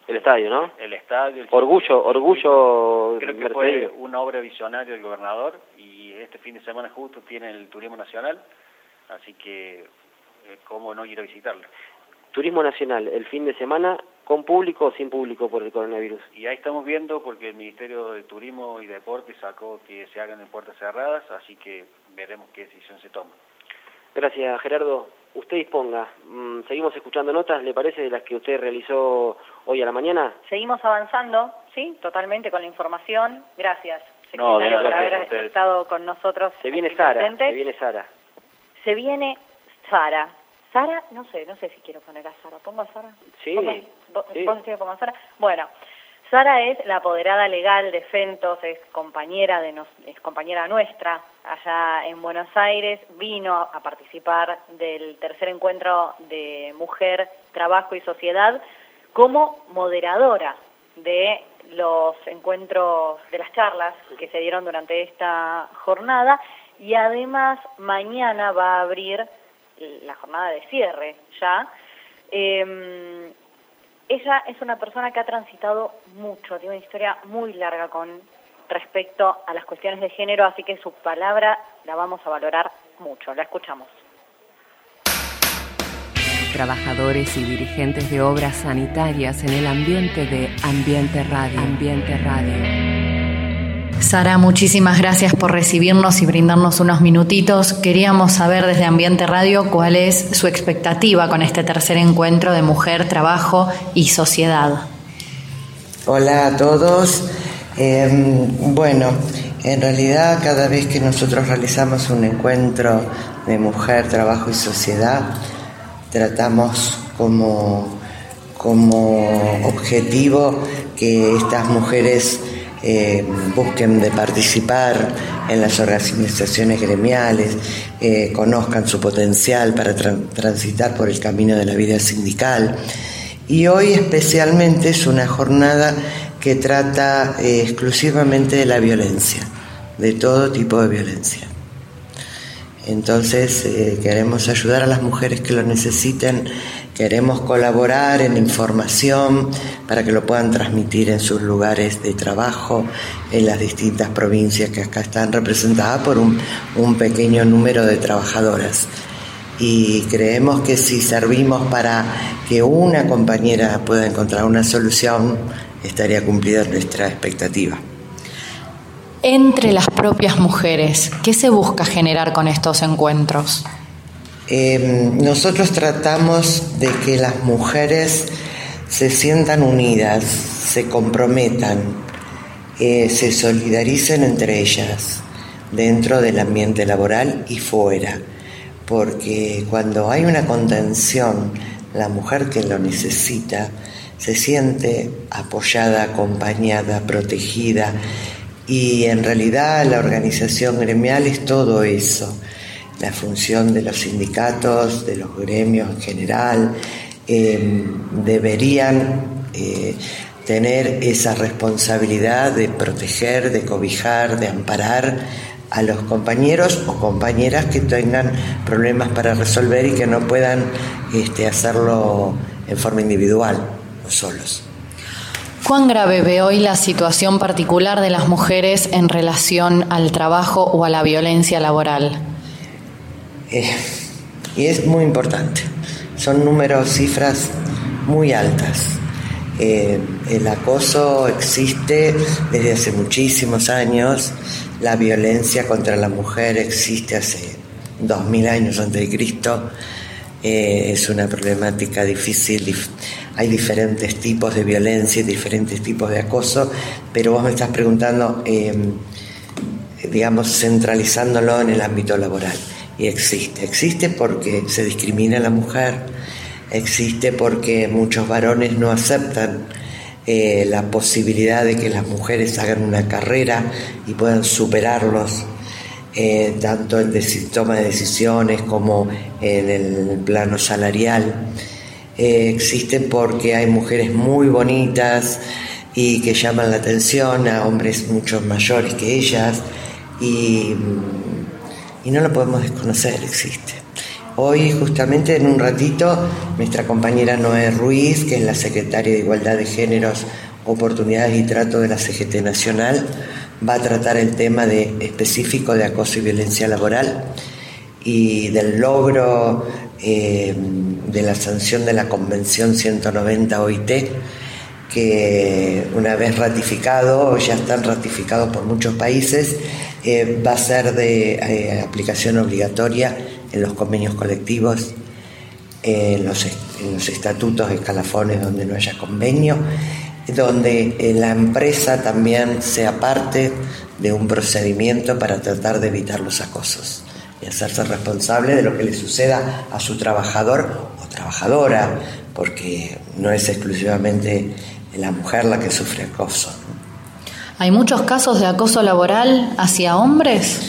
El estadio, ¿no? El estadio. El orgullo, orgullo. Creo que fue una obra visionaria del gobernador y este fin de semana justo tiene el turismo nacional, así que eh, cómo no ir a visitarlo. turismo nacional el fin de semana con público o sin público por el coronavirus. Y ahí estamos viendo porque el Ministerio de Turismo y Deporte sacó que se hagan en puertas cerradas, así que veremos qué decisión se toma. Gracias, Gerardo. Usted disponga. Mm, seguimos escuchando notas, ¿le parece, de las que usted realizó hoy a la mañana? Seguimos avanzando, sí, totalmente con la información. Gracias, No, secretario, por gracias a haber estado con nosotros. Se viene Sara, presente. se viene Sara. Se viene Sara. Sara, no sé, no sé si quiero poner a Sara. ¿Pongo a Sara? Sí, ¿Pongo- ¿Vos, sí. vos pongo a Sara? Bueno, Sara es la apoderada legal de Fentos, es compañera, de nos, es compañera nuestra allá en Buenos Aires, vino a participar del tercer encuentro de Mujer, Trabajo y Sociedad como moderadora de los encuentros, de las charlas que se dieron durante esta jornada y además mañana va a abrir la jornada de cierre ya. Eh, ella es una persona que ha transitado mucho, tiene una historia muy larga con respecto a las cuestiones de género, así que su palabra la vamos a valorar mucho. La escuchamos. Trabajadores y dirigentes de obras sanitarias en el ambiente de Ambiente Radio. Ambiente Radio. Sara, muchísimas gracias por recibirnos y brindarnos unos minutitos. Queríamos saber desde Ambiente Radio cuál es su expectativa con este tercer encuentro de mujer, trabajo y sociedad. Hola a todos. Eh, bueno, en realidad cada vez que nosotros realizamos un encuentro de mujer, trabajo y sociedad, tratamos como, como objetivo que estas mujeres eh, busquen de participar en las organizaciones gremiales, eh, conozcan su potencial para tran- transitar por el camino de la vida sindical. Y hoy especialmente es una jornada que trata eh, exclusivamente de la violencia, de todo tipo de violencia. Entonces eh, queremos ayudar a las mujeres que lo necesiten, queremos colaborar en información para que lo puedan transmitir en sus lugares de trabajo, en las distintas provincias que acá están representadas por un, un pequeño número de trabajadoras. Y creemos que si servimos para que una compañera pueda encontrar una solución, estaría cumplida nuestra expectativa. Entre las propias mujeres, ¿qué se busca generar con estos encuentros? Eh, nosotros tratamos de que las mujeres se sientan unidas, se comprometan, eh, se solidaricen entre ellas, dentro del ambiente laboral y fuera, porque cuando hay una contención, la mujer que lo necesita se siente apoyada, acompañada, protegida, y en realidad la organización gremial es todo eso la función de los sindicatos, de los gremios en general, eh, deberían eh, tener esa responsabilidad de proteger, de cobijar, de amparar a los compañeros o compañeras que tengan problemas para resolver y que no puedan este, hacerlo en forma individual o solos. ¿Cuán grave ve hoy la situación particular de las mujeres en relación al trabajo o a la violencia laboral? Eh, y es muy importante. Son números, cifras muy altas. Eh, el acoso existe desde hace muchísimos años, la violencia contra la mujer existe hace dos mil años antes de Cristo. Eh, es una problemática difícil, dif- hay diferentes tipos de violencia y diferentes tipos de acoso, pero vos me estás preguntando, digamos, centralizándolo en el ámbito laboral. Y existe, existe porque se discrimina a la mujer, existe porque muchos varones no aceptan eh, la posibilidad de que las mujeres hagan una carrera y puedan superarlos, eh, tanto en toma de decisiones como en el plano salarial. Eh, existe porque hay mujeres muy bonitas y que llaman la atención a hombres mucho mayores que ellas y, y no lo podemos desconocer, existe. Hoy justamente en un ratito nuestra compañera Noé Ruiz, que es la secretaria de Igualdad de Géneros, Oportunidades y Trato de la CGT Nacional, va a tratar el tema de, específico de acoso y violencia laboral y del logro eh, de la sanción de la Convención 190 OIT, que una vez ratificado, ya están ratificados por muchos países, eh, va a ser de eh, aplicación obligatoria en los convenios colectivos, en los, en los estatutos, escalafones donde no haya convenio, donde la empresa también sea parte de un procedimiento para tratar de evitar los acosos y hacerse responsable de lo que le suceda a su trabajador o trabajadora, porque no es exclusivamente la mujer la que sufre acoso. ¿Hay muchos casos de acoso laboral hacia hombres?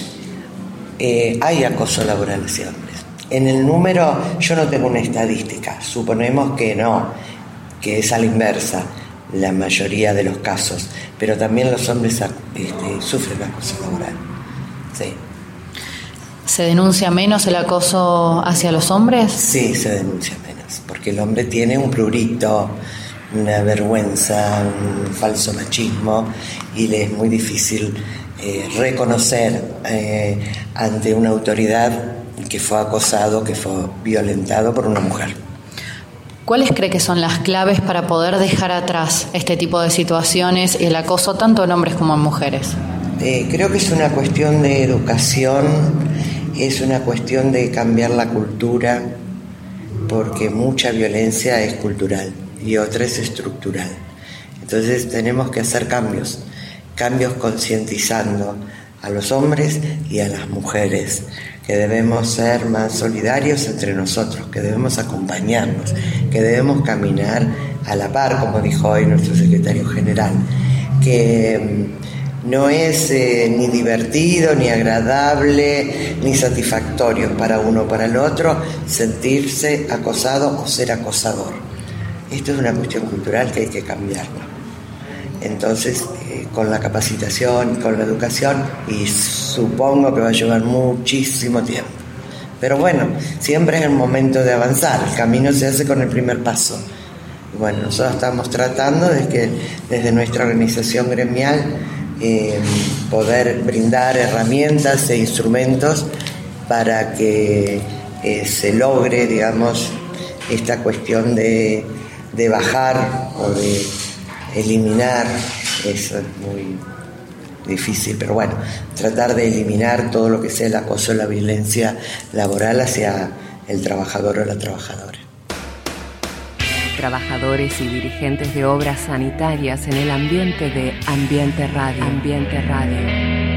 Eh, hay acoso laboral hacia hombres. En el número, yo no tengo una estadística, suponemos que no, que es a la inversa la mayoría de los casos, pero también los hombres este, sufren acoso laboral. Sí. ¿Se denuncia menos el acoso hacia los hombres? Sí, se denuncia menos, porque el hombre tiene un prurito, una vergüenza, un falso machismo y le es muy difícil eh, reconocer eh, ante una autoridad que fue acosado, que fue violentado por una mujer. ¿Cuáles cree que son las claves para poder dejar atrás este tipo de situaciones y el acoso tanto en hombres como en mujeres? Eh, creo que es una cuestión de educación, es una cuestión de cambiar la cultura, porque mucha violencia es cultural y otra es estructural. Entonces tenemos que hacer cambios, cambios concientizando a los hombres y a las mujeres, que debemos ser más solidarios entre nosotros, que debemos acompañarnos, que debemos caminar a la par, como dijo hoy nuestro secretario general, que mm, no es eh, ni divertido, ni agradable, ni satisfactorio para uno o para el otro sentirse acosado o ser acosador. Esto es una cuestión cultural que hay que cambiarla. Entonces, eh, con la capacitación y con la educación, y supongo que va a llevar muchísimo tiempo. Pero bueno, siempre es el momento de avanzar, el camino se hace con el primer paso. bueno, nosotros estamos tratando de que desde nuestra organización gremial eh, poder brindar herramientas e instrumentos para que eh, se logre, digamos, esta cuestión de, de bajar o de eliminar, eso es muy difícil, pero bueno, tratar de eliminar todo lo que sea el acoso, la violencia laboral hacia el trabajador o la trabajadora. Trabajadores y dirigentes de obras sanitarias en el ambiente de Ambiente Radio. Ambiente Radio.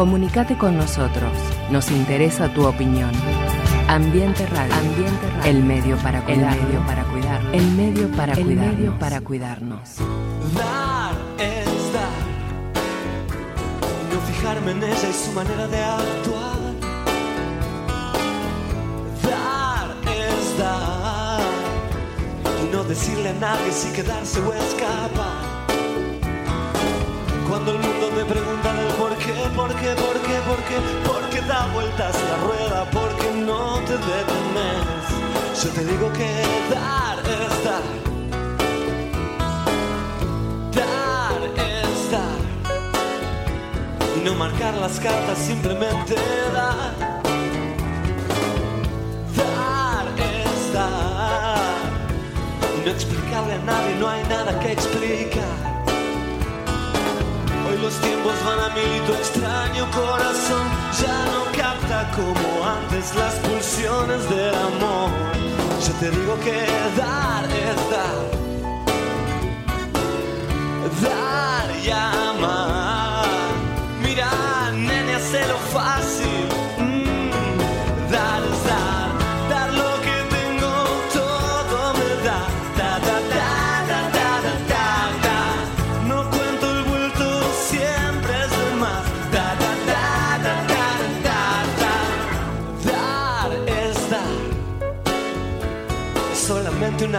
Comunicate con nosotros. Nos interesa tu opinión. Ambiente Radio. Ambiente Radio. El medio para cuidar. El medio para cuidar. El medio para el medio para cuidarnos. Dar es dar. Y no fijarme en ella y su manera de actuar. Dar es dar. Y no decirle a nadie si quedarse o escapar. Cuando el mundo me pregunta del por qué, por qué, por qué, por qué, por qué da vueltas la rueda, porque no te detenes. Yo te digo que dar es dar. Dar es dar. Y no marcar las cartas, simplemente dar. Dar es dar. Y no explicarle a nadie, no hay nada que explicar. Tiempos van a mil y tu extraño corazón ya no capta como antes las pulsiones del amor. Yo te digo que dar es dar. Dar y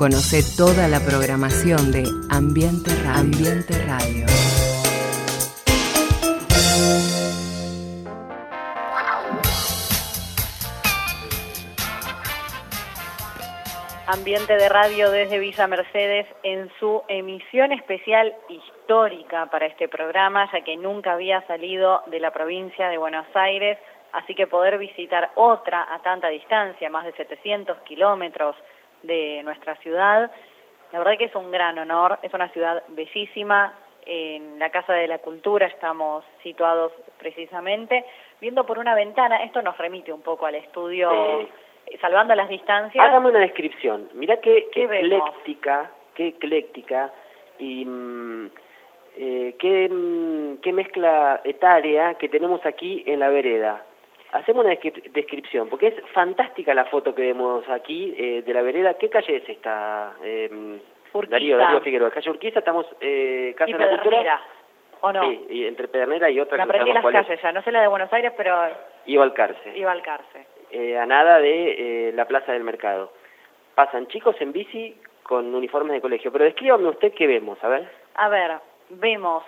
Conoce toda la programación de Ambiente Radio. Ambiente Radio. Ambiente de radio desde Villa Mercedes en su emisión especial histórica para este programa, ya que nunca había salido de la provincia de Buenos Aires, así que poder visitar otra a tanta distancia, más de 700 kilómetros de nuestra ciudad, la verdad que es un gran honor, es una ciudad bellísima, en la Casa de la Cultura estamos situados precisamente, viendo por una ventana, esto nos remite un poco al estudio, Eh, salvando las distancias. Hágame una descripción. Mira qué, qué ecléctica, qué ecléctica y mm, eh, qué, mm, qué mezcla etaria que tenemos aquí en la vereda. Hacemos una descri- descripción, porque es fantástica la foto que vemos aquí eh, de la vereda. ¿Qué calle es esta? Eh, Urquiza. Darío, Darío Figueroa. Calle Urquiza, estamos eh, Casa y de la Cultura. ¿o no? Sí, y entre Pedernera y otra Me aprendí las cuál es. calles ya, no sé la de Buenos Aires, pero Y Balcarce. iba al cárcel. eh, a nada de eh, la Plaza del Mercado. Pasan chicos en bici con uniformes de colegio. Pero descríbame usted qué vemos, a ver. A ver, vemos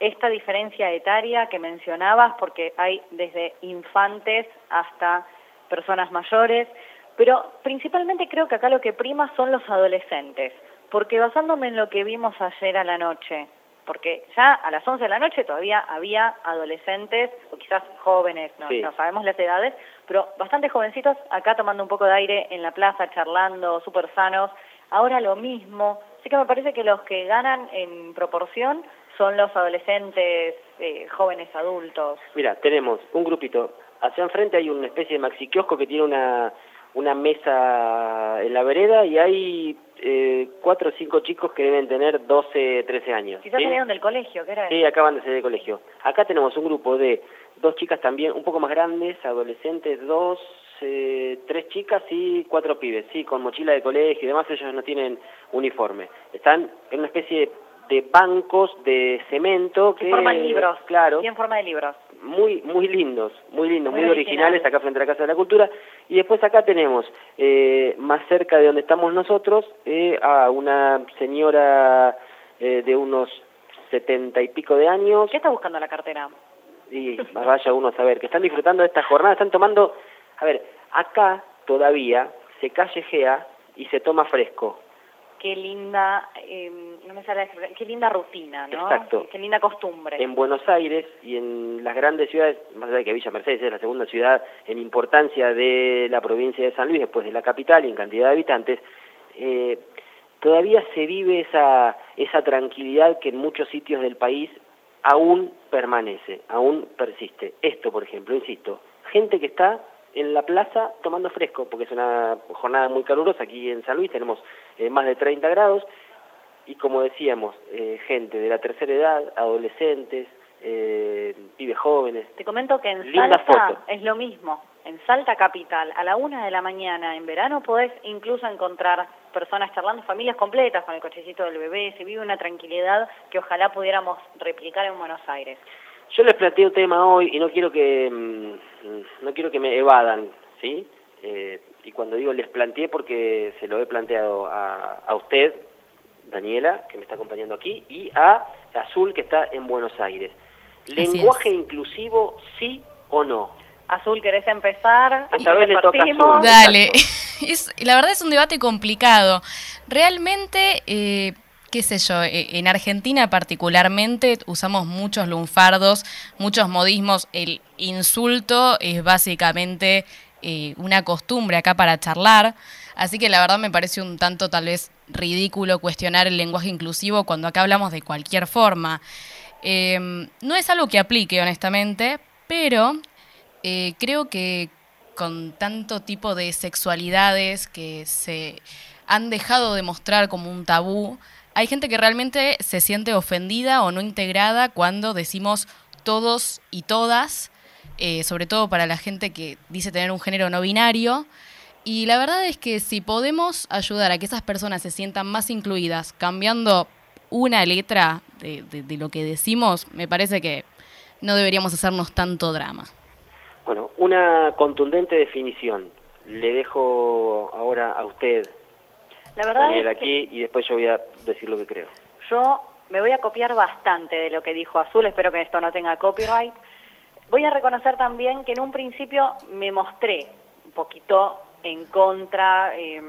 esta diferencia etaria que mencionabas, porque hay desde infantes hasta personas mayores, pero principalmente creo que acá lo que prima son los adolescentes, porque basándome en lo que vimos ayer a la noche, porque ya a las 11 de la noche todavía había adolescentes, o quizás jóvenes, no, Sí. no sabemos las edades, pero bastante jovencitos acá tomando un poco de aire en la plaza, charlando, súper sanos. Ahora lo mismo, así que me parece que los que ganan en proporción son los adolescentes eh, jóvenes adultos? Mira, tenemos un grupito. Hacia enfrente hay una especie de maxi kiosco que tiene una, una mesa en la vereda y hay eh, cuatro o cinco chicos que deben tener 12, 13 años. Quizás ¿sí? salieron del colegio, ¿qué era Sí, acaban de salir del colegio. Acá tenemos un grupo de dos chicas también, un poco más grandes, adolescentes, dos, eh, tres chicas y cuatro pibes, sí, con mochila de colegio y demás, ellos no tienen uniforme. Están en una especie de bancos de cemento que... En forma de libros. Claro. Sí, en forma de libros. Muy, muy lindos, muy lindos, muy, Muy originales, originales. acá frente a la Casa de la Cultura. Y después acá tenemos, eh, más cerca de donde estamos nosotros, eh, a una señora eh, de unos setenta y pico de años. ¿Qué está buscando la cartera? Y vaya uno a saber, que están disfrutando de esta jornada, están tomando, a ver, acá todavía se callejea y se toma fresco. Qué linda, eh, no me sale la qué linda rutina, ¿no? Exacto. Qué linda costumbre. En Buenos Aires y en las grandes ciudades, más allá de que Villa Mercedes es la segunda ciudad en importancia de la provincia de San Luis, después de la capital y en cantidad de habitantes, eh, todavía se vive esa, esa tranquilidad que en muchos sitios del país aún permanece, aún persiste. Esto, por ejemplo, insisto, gente que está en la plaza tomando fresco, porque es una jornada muy calurosa, aquí en San Luis tenemos eh, más de 30 grados, y como decíamos, eh, gente de la tercera edad, adolescentes, eh, pibes jóvenes. Te comento que en Linda Salta foto. es lo mismo. En Salta Capital, a la una de la mañana en verano podés incluso encontrar personas charlando, familias completas con el cochecito del bebé. Se vive una tranquilidad que ojalá pudiéramos replicar en Buenos Aires. Yo les planteo un tema hoy y no quiero que mm, no quiero que me evadan, ¿sí? Eh, y cuando digo les planteé porque se lo he planteado a, a usted, Daniela, que me está acompañando aquí, y a Azul, que está en Buenos Aires. ¿Lenguaje inclusivo, sí o no? Azul, ¿querés empezar? Esta vez le toca. Azul. Dale. Es, la verdad es un debate complicado. Realmente, eh, qué sé yo, eh, en Argentina particularmente usamos muchos lunfardos, muchos modismos. El insulto es básicamente eh, una costumbre acá para charlar. Así que la verdad me parece un tanto tal vez ridículo cuestionar el lenguaje inclusivo cuando acá hablamos de cualquier forma. Eh, no es algo que aplique, honestamente, pero eh, creo que con tanto tipo de sexualidades que se han dejado de mostrar como un tabú, hay gente que realmente se siente ofendida o no integrada cuando decimos todos y todas, eh, sobre todo para la gente que dice tener un género no binario. Y la verdad es que si podemos ayudar a que esas personas se sientan más incluidas cambiando una letra de, de- de lo que decimos, me parece que no deberíamos hacernos tanto drama. Bueno, una contundente definición. Le dejo ahora a usted, La verdad Daniel, es que aquí, y después yo voy a decir lo que creo. yo me voy a copiar bastante de lo que dijo Azul, espero que esto no tenga copyright. Voy a reconocer también que en un principio me mostré un poquito en contra. eh,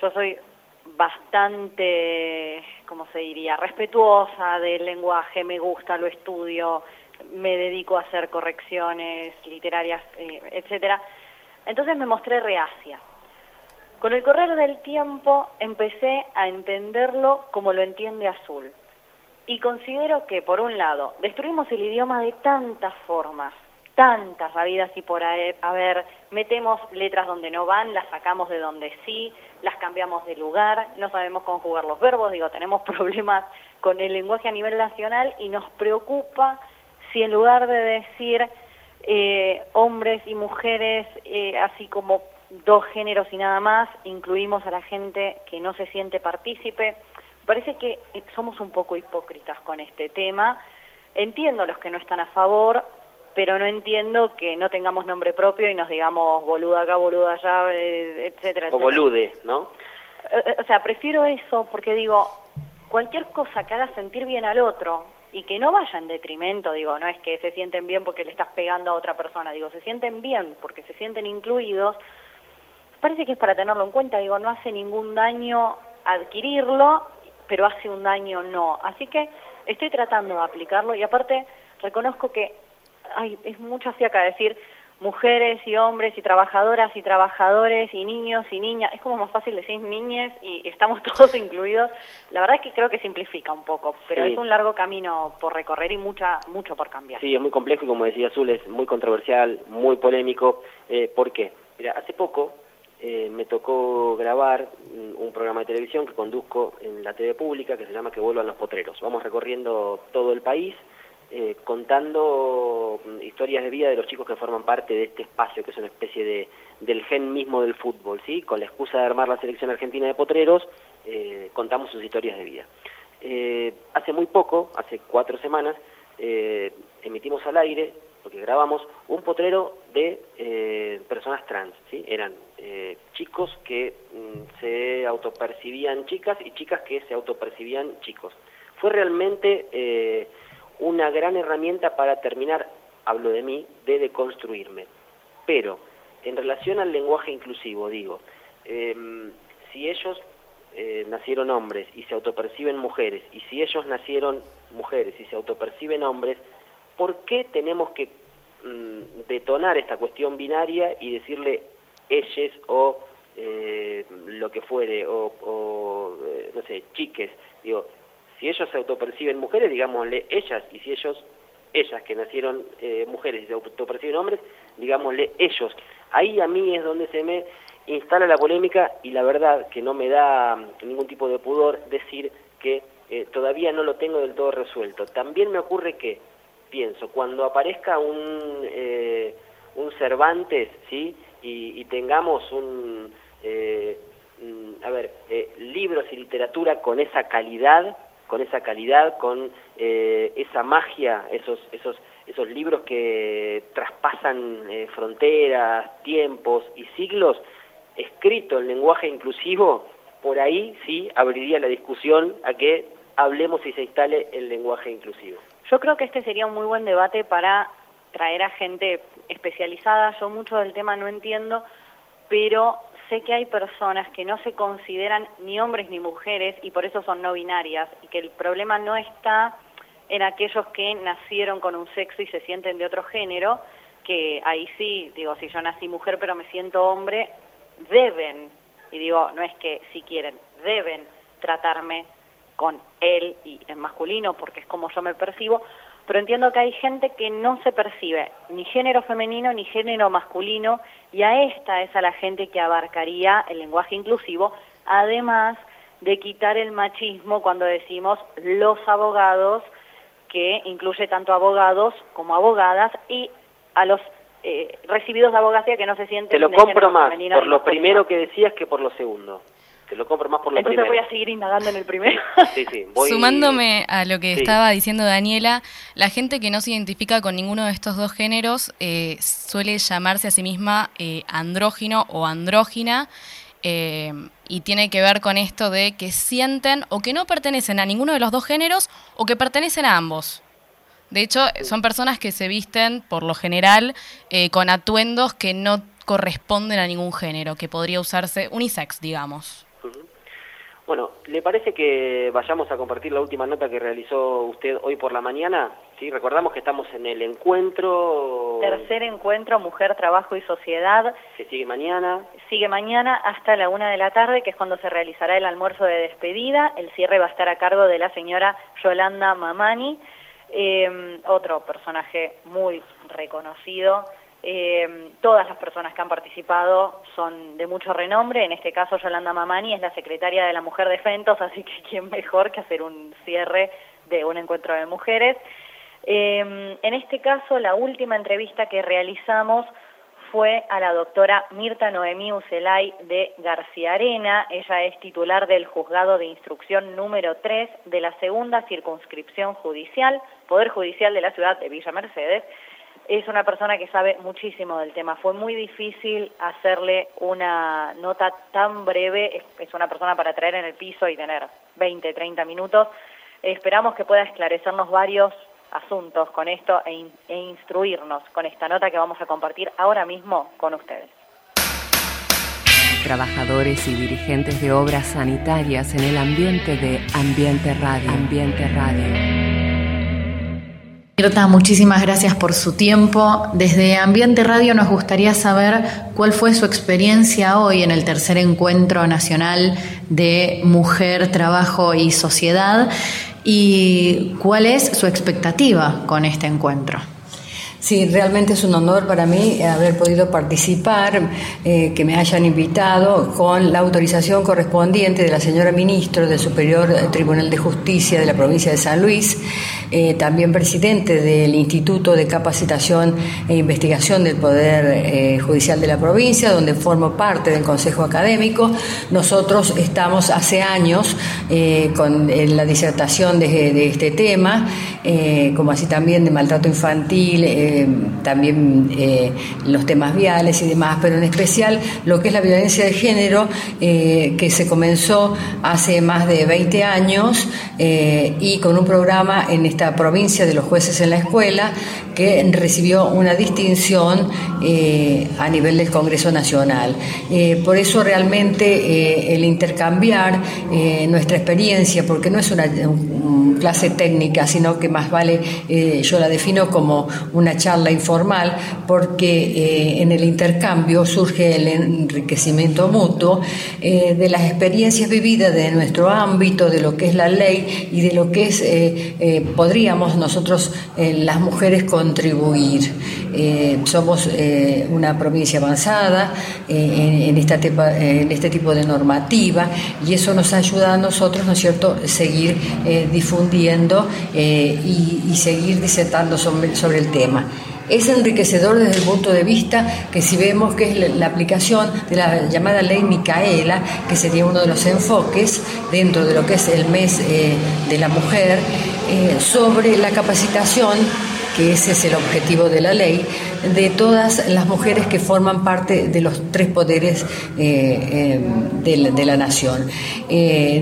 yo soy bastante, ¿cómo se diría?, respetuosa del lenguaje, me gusta, lo estudio, me dedico a hacer correcciones literarias, eh, etcétera. Entonces me mostré reacia. Con el correr del tiempo empecé a entenderlo como lo entiende Azul. Y considero que, por un lado, destruimos el idioma de tantas formas, tantas habidas y por haber, metemos letras donde no van, las sacamos de donde sí, las cambiamos de lugar, no sabemos conjugar los verbos, digo, tenemos problemas con el lenguaje a nivel nacional y nos preocupa si en lugar de decir eh, hombres y mujeres, eh, así como dos géneros y nada más, incluimos a la gente que no se siente partícipe. Parece que somos un poco hipócritas con este tema. Entiendo los que no están a favor, pero no entiendo que no tengamos nombre propio y nos digamos boluda acá, boluda allá, eh, etcétera, O etcétera. bolude, ¿no? Eh, eh, O sea, prefiero eso porque digo, cualquier cosa que haga sentir bien al otro y que no vaya en detrimento, digo, no es que se sienten bien porque le estás pegando a otra persona, digo, se sienten bien porque se sienten incluidos, parece que es para tenerlo en cuenta, digo, no hace ningún daño adquirirlo, pero hace un daño no. Así que estoy tratando de aplicarlo y aparte reconozco que ay, es mucha fiaca decir mujeres y hombres y trabajadoras y trabajadores y niños y niñas, es como más fácil decir niñes y estamos todos incluidos. La verdad es que creo que simplifica un poco, pero Sí. es un largo camino por recorrer y mucha mucho por cambiar. Sí, es muy complejo y como decía Azul, es muy controversial, muy polémico. Eh, ¿Por qué? Mira, hace poco eh, me tocó grabar mm, un programa de televisión que conduzco en la TV pública que se llama Que vuelvan los potreros. Vamos recorriendo todo el país eh, contando mm, historias de vida de los chicos que forman parte de este espacio que es una especie de del gen mismo del fútbol, ¿sí? Con la excusa de armar la selección argentina de potreros, eh, contamos sus historias de vida. Eh, hace muy poco, hace cuatro semanas, eh, emitimos al aire, porque grabamos, un potrero de eh, personas trans, ¿sí? Eran eh, chicos que mm, se autopercibían chicas y chicas que se autopercibían chicos. Fue realmente eh, una gran herramienta para terminar, hablo de mí, de deconstruirme. Pero, en relación al lenguaje inclusivo, digo, em, si ellos eh, nacieron hombres y se autoperciben mujeres, y si ellos nacieron mujeres y se autoperciben hombres, ¿por qué tenemos que mm, detonar esta cuestión binaria y decirle ellos o eh, lo que fuere, o, eh, no sé, chiques? Digo, si ellos se autoperciben mujeres, digámosle ellas, y si ellos, ellas que nacieron eh, mujeres y se autoperciben hombres, digámosle ellos. Ahí a mí es donde se me instala la polémica y la verdad que no me da mm, ningún tipo de pudor decir que eh, todavía no lo tengo del todo resuelto. También me ocurre que, pienso, cuando aparezca un, eh, un Cervantes, ¿sí? Y, tengamos un, eh, mm, a ver, eh, libros y literatura con esa calidad, con esa calidad, con eh, esa magia, esos, esos, esos libros que traspasan eh, fronteras, tiempos y siglos, escrito en lenguaje inclusivo, por ahí sí abriría la discusión a que hablemos y se instale el lenguaje inclusivo. Yo creo que este sería un muy buen debate para traer a gente especializada. Yo mucho del tema no entiendo, pero sé que hay personas que no se consideran ni hombres ni mujeres y por eso son no binarias y que el problema no está en aquellos que nacieron con un sexo y se sienten de otro género, que ahí sí, digo, si yo nací mujer pero me siento hombre, deben, y digo, no es que si quieren, deben tratarme con él y en masculino porque es como yo me percibo, pero entiendo que hay gente que no se percibe ni género femenino ni género masculino y a esta es a la gente que abarcaría el lenguaje inclusivo, además de quitar el machismo cuando decimos los abogados, que incluye tanto abogados como abogadas y a los eh, recibidos de abogacía que no se sienten Te lo compro más por lo masculino. primero que decías que por lo segundo. Te lo compro más por lo Entonces voy a seguir indagando en el primero. Sí, sí, voy- Sumándome a lo que Sí. estaba diciendo Daniela, la gente que no se identifica con ninguno de estos dos géneros eh, suele llamarse a sí misma eh, andrógino o andrógina eh, y tiene que ver con esto de que sienten o que no pertenecen a ninguno de los dos géneros o que pertenecen a ambos. De hecho, son personas que se visten, por lo general, eh, con atuendos que no corresponden a ningún género, que podría usarse unisex, digamos. Bueno, ¿le parece que vayamos a compartir la última nota que realizó usted hoy por la mañana? Sí, recordamos que estamos en el encuentro Tercer encuentro Mujer, Trabajo y Sociedad. que sigue mañana. Sigue mañana hasta la una de la tarde, que es cuando se realizará el almuerzo de despedida. El cierre va a estar a cargo de la señora Yolanda Mamani, eh, otro personaje muy reconocido. Eh, todas las personas que han participado son de mucho renombre. En este caso, Yolanda Mamani es la secretaria de la Mujer de Fentos, así que quién mejor que hacer un cierre de un encuentro de mujeres. Eh, en este caso, la última entrevista que realizamos fue a la doctora Mirta Noemí Ucelay de García Arena. Ella es titular del Juzgado de Instrucción número 3 de la segunda circunscripción judicial, Poder Judicial de la ciudad de Villa Mercedes. Es una persona que sabe muchísimo del tema. Fue muy difícil hacerle una nota tan breve. Es, una persona para traer en el piso y tener 20, 30 minutos. Esperamos que pueda esclarecernos varios asuntos con esto e, e instruirnos con esta nota que vamos a compartir ahora mismo con ustedes. Trabajadores y dirigentes de obras sanitarias en el ambiente de Ambiente Radio. Ambiente Radio. Mirta, muchísimas gracias por su tiempo. Desde Ambiente Radio nos gustaría saber cuál fue su experiencia hoy en el tercer encuentro nacional de Mujer, Trabajo y Sociedad y cuál es su expectativa con este encuentro. Sí, realmente es un honor para mí haber podido participar, eh, que me hayan invitado con la autorización correspondiente de la señora ministra del Superior Tribunal de Justicia de la provincia de San Luis, eh, también presidente del Instituto de Capacitación e Investigación del Poder eh, Judicial de la provincia, donde formo parte del Consejo Académico. Nosotros estamos hace años con la disertación de, de este tema, como así también de maltrato infantil eh, también eh, los temas viales y demás, pero en especial lo que es la violencia de género, eh, que se comenzó hace más de 20 años y con un programa en esta provincia de los jueces en la escuela que recibió una distinción a nivel del Congreso Nacional. por eso realmente el intercambiar nuestra experiencia, porque no es una clase técnica, sino que más vale, yo la defino como una charla informal porque eh, en el intercambio surge el enriquecimiento mutuo eh, de las experiencias vividas de nuestro ámbito, de lo que es la ley y de lo que es, eh, podríamos nosotros las mujeres contribuir. Somos una provincia avanzada en, esta en este tipo de normativa y eso nos ayuda a nosotros, ¿no es cierto?, seguir difundiendo y, seguir disertando sobre el tema es enriquecedor desde el punto de vista que si vemos que es la, aplicación de la llamada ley Micaela, que sería uno de los enfoques dentro de lo que es el mes eh, de la mujer, eh, sobre la capacitación que ese es el objetivo de la ley, de todas las mujeres que forman parte de los tres poderes eh, de, la, nación.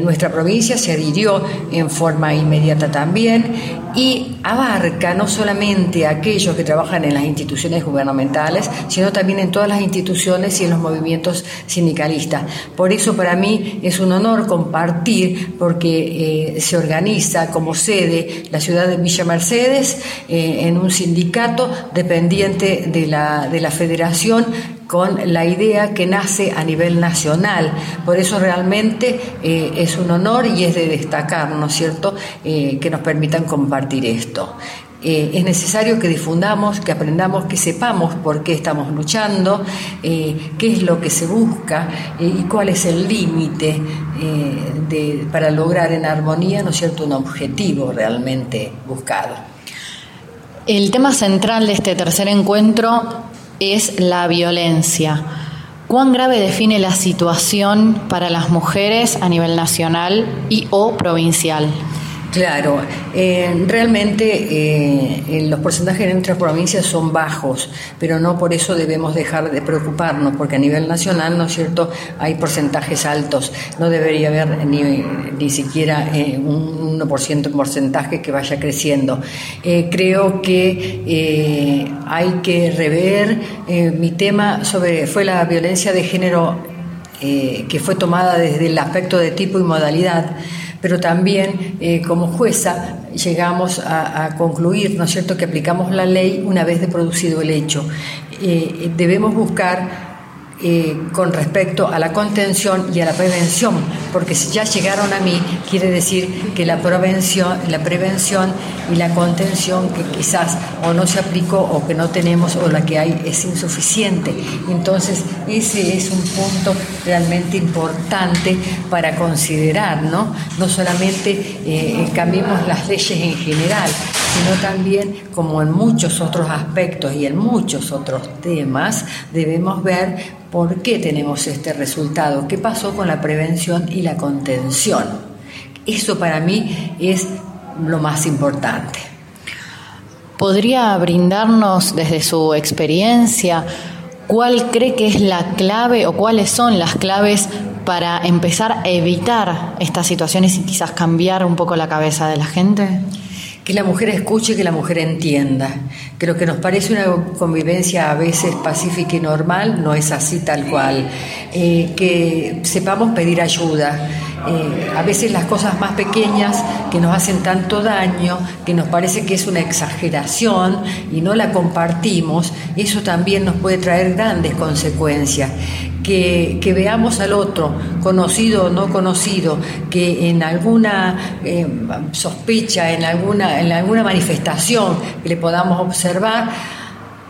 nuestra provincia se adhirió en forma inmediata también y abarca no solamente a aquellos que trabajan en las instituciones gubernamentales, sino también en todas las instituciones y en los movimientos sindicalistas. Por eso para mí es un honor compartir, porque eh, se organiza como sede la ciudad de Villa Mercedes eh, en un sindicato dependiente de la, de la federación con la idea que nace a nivel nacional. Por eso realmente eh, es un honor y es de destacar, ¿no es cierto?, eh, que nos permitan compartir esto. Eh, es necesario que difundamos, que aprendamos, que sepamos por qué estamos luchando, qué es lo que se busca y cuál es el límite para lograr en armonía, ¿no es cierto?, un objetivo realmente buscado. El tema central de este tercer encuentro es la violencia. ¿Cuán grave define la situación para las mujeres a nivel nacional y o provincial? Claro, eh, realmente eh, los porcentajes en nuestras provincias son bajos, pero no por eso debemos dejar de preocuparnos, porque a nivel nacional, ¿no es cierto?, hay porcentajes altos. No debería haber ni, ni siquiera eh, un 1% en porcentaje que vaya creciendo. creo que hay que rever mi tema sobre, fue la violencia de género que fue tomada desde el aspecto de tipo y modalidad pero también eh, como jueza llegamos a, concluir, ¿no es cierto?, que aplicamos la ley una vez de producido el hecho. Eh, debemos buscar eh, con respecto a la contención y a la prevención, porque si ya llegaron a mí, quiere decir que la prevención, la prevención y la contención que quizás o no se aplicó o que no tenemos o la que hay es insuficiente. Entonces, ese es un punto realmente importante para considerar, ¿no? No solamente eh, cambiemos las leyes en general, sino también, como en muchos otros aspectos y en muchos otros temas, debemos ver ¿Por qué tenemos este resultado? ¿Qué pasó con la prevención y la contención? Eso para mí es lo más importante. ¿Podría brindarnos desde su experiencia cuál cree que es la clave o cuáles son las claves para empezar a evitar estas situaciones y quizás cambiar un poco la cabeza de la gente? Que la mujer escuche, que la mujer entienda. Que lo que nos parece una convivencia a veces pacífica y normal no es así tal cual. Eh, que sepamos pedir ayuda, eh, a veces las cosas más pequeñas que nos hacen tanto daño, que nos parece que es una exageración y no la compartimos, eso también nos puede traer grandes consecuencias. Que, que, veamos al otro, conocido o no conocido, que en alguna eh, sospecha, en alguna, en alguna manifestación que le podamos observar,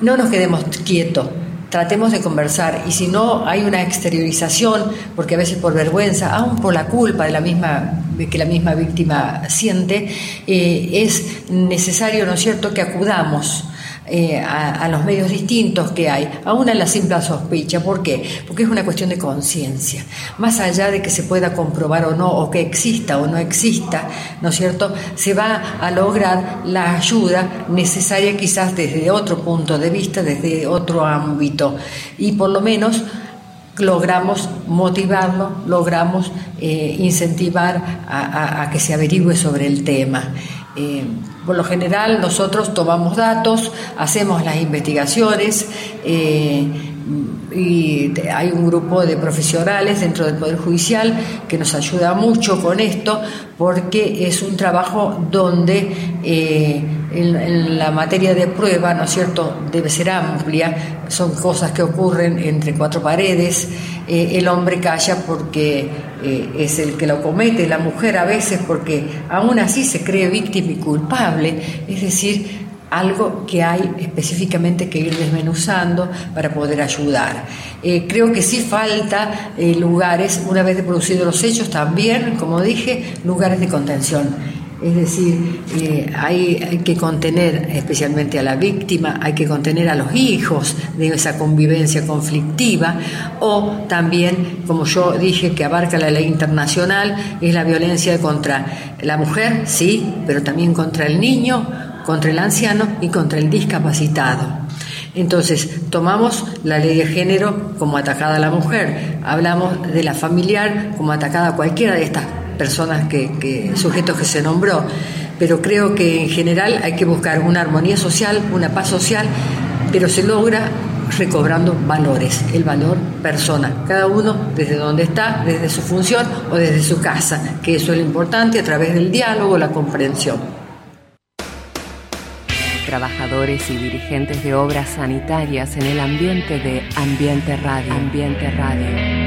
no nos quedemos quietos, tratemos de conversar y si no hay una exteriorización, porque a veces por vergüenza, aún por la culpa de la misma que la misma víctima siente, eh, es necesario, ¿no es cierto?, que acudamos eh, a, los medios distintos que hay, aún a la simple sospecha. ¿Por qué? Porque es una cuestión de conciencia. Más allá de que se pueda comprobar o no, o que exista o no exista, ¿no es cierto? Se va a lograr la ayuda necesaria quizás desde otro punto de vista, desde otro ámbito. Y por lo menos logramos motivarlo, logramos eh, incentivar a, que se averigüe sobre el tema. Eh, por lo general nosotros tomamos datos, hacemos las investigaciones eh, y hay un grupo de profesionales dentro del Poder Judicial que nos ayuda mucho con esto porque es un trabajo donde eh, en, la materia de prueba, ¿no es cierto?, debe ser amplia, son cosas que ocurren entre cuatro paredes, eh, el hombre calla porque eh, es el que lo comete, la mujer a veces porque aún así se cree víctima y culpable, es decir, algo que hay específicamente que ir desmenuzando para poder ayudar. Eh, creo que sí falta eh, lugares, una vez producidos los hechos, también, como dije, lugares de contención. Es decir, eh, hay, hay, que contener especialmente a la víctima, hay que contener a los hijos de esa convivencia conflictiva, o también, como yo dije, que abarca la ley internacional, es la violencia contra la mujer, sí, pero también contra el niño contra el anciano y contra el discapacitado. Entonces, tomamos la ley de género como atacada a la mujer, hablamos de la familiar como atacada a cualquiera de estas personas que, sujetos que se nombró, pero creo que en general hay que buscar una armonía social, una paz social, pero se logra recobrando valores, el valor persona, cada uno desde donde está, desde su función o desde su casa, que eso es lo importante a través del diálogo, la comprensión trabajadores y dirigentes de obras sanitarias en el ambiente de Ambiente Radio. Ambiente Radio.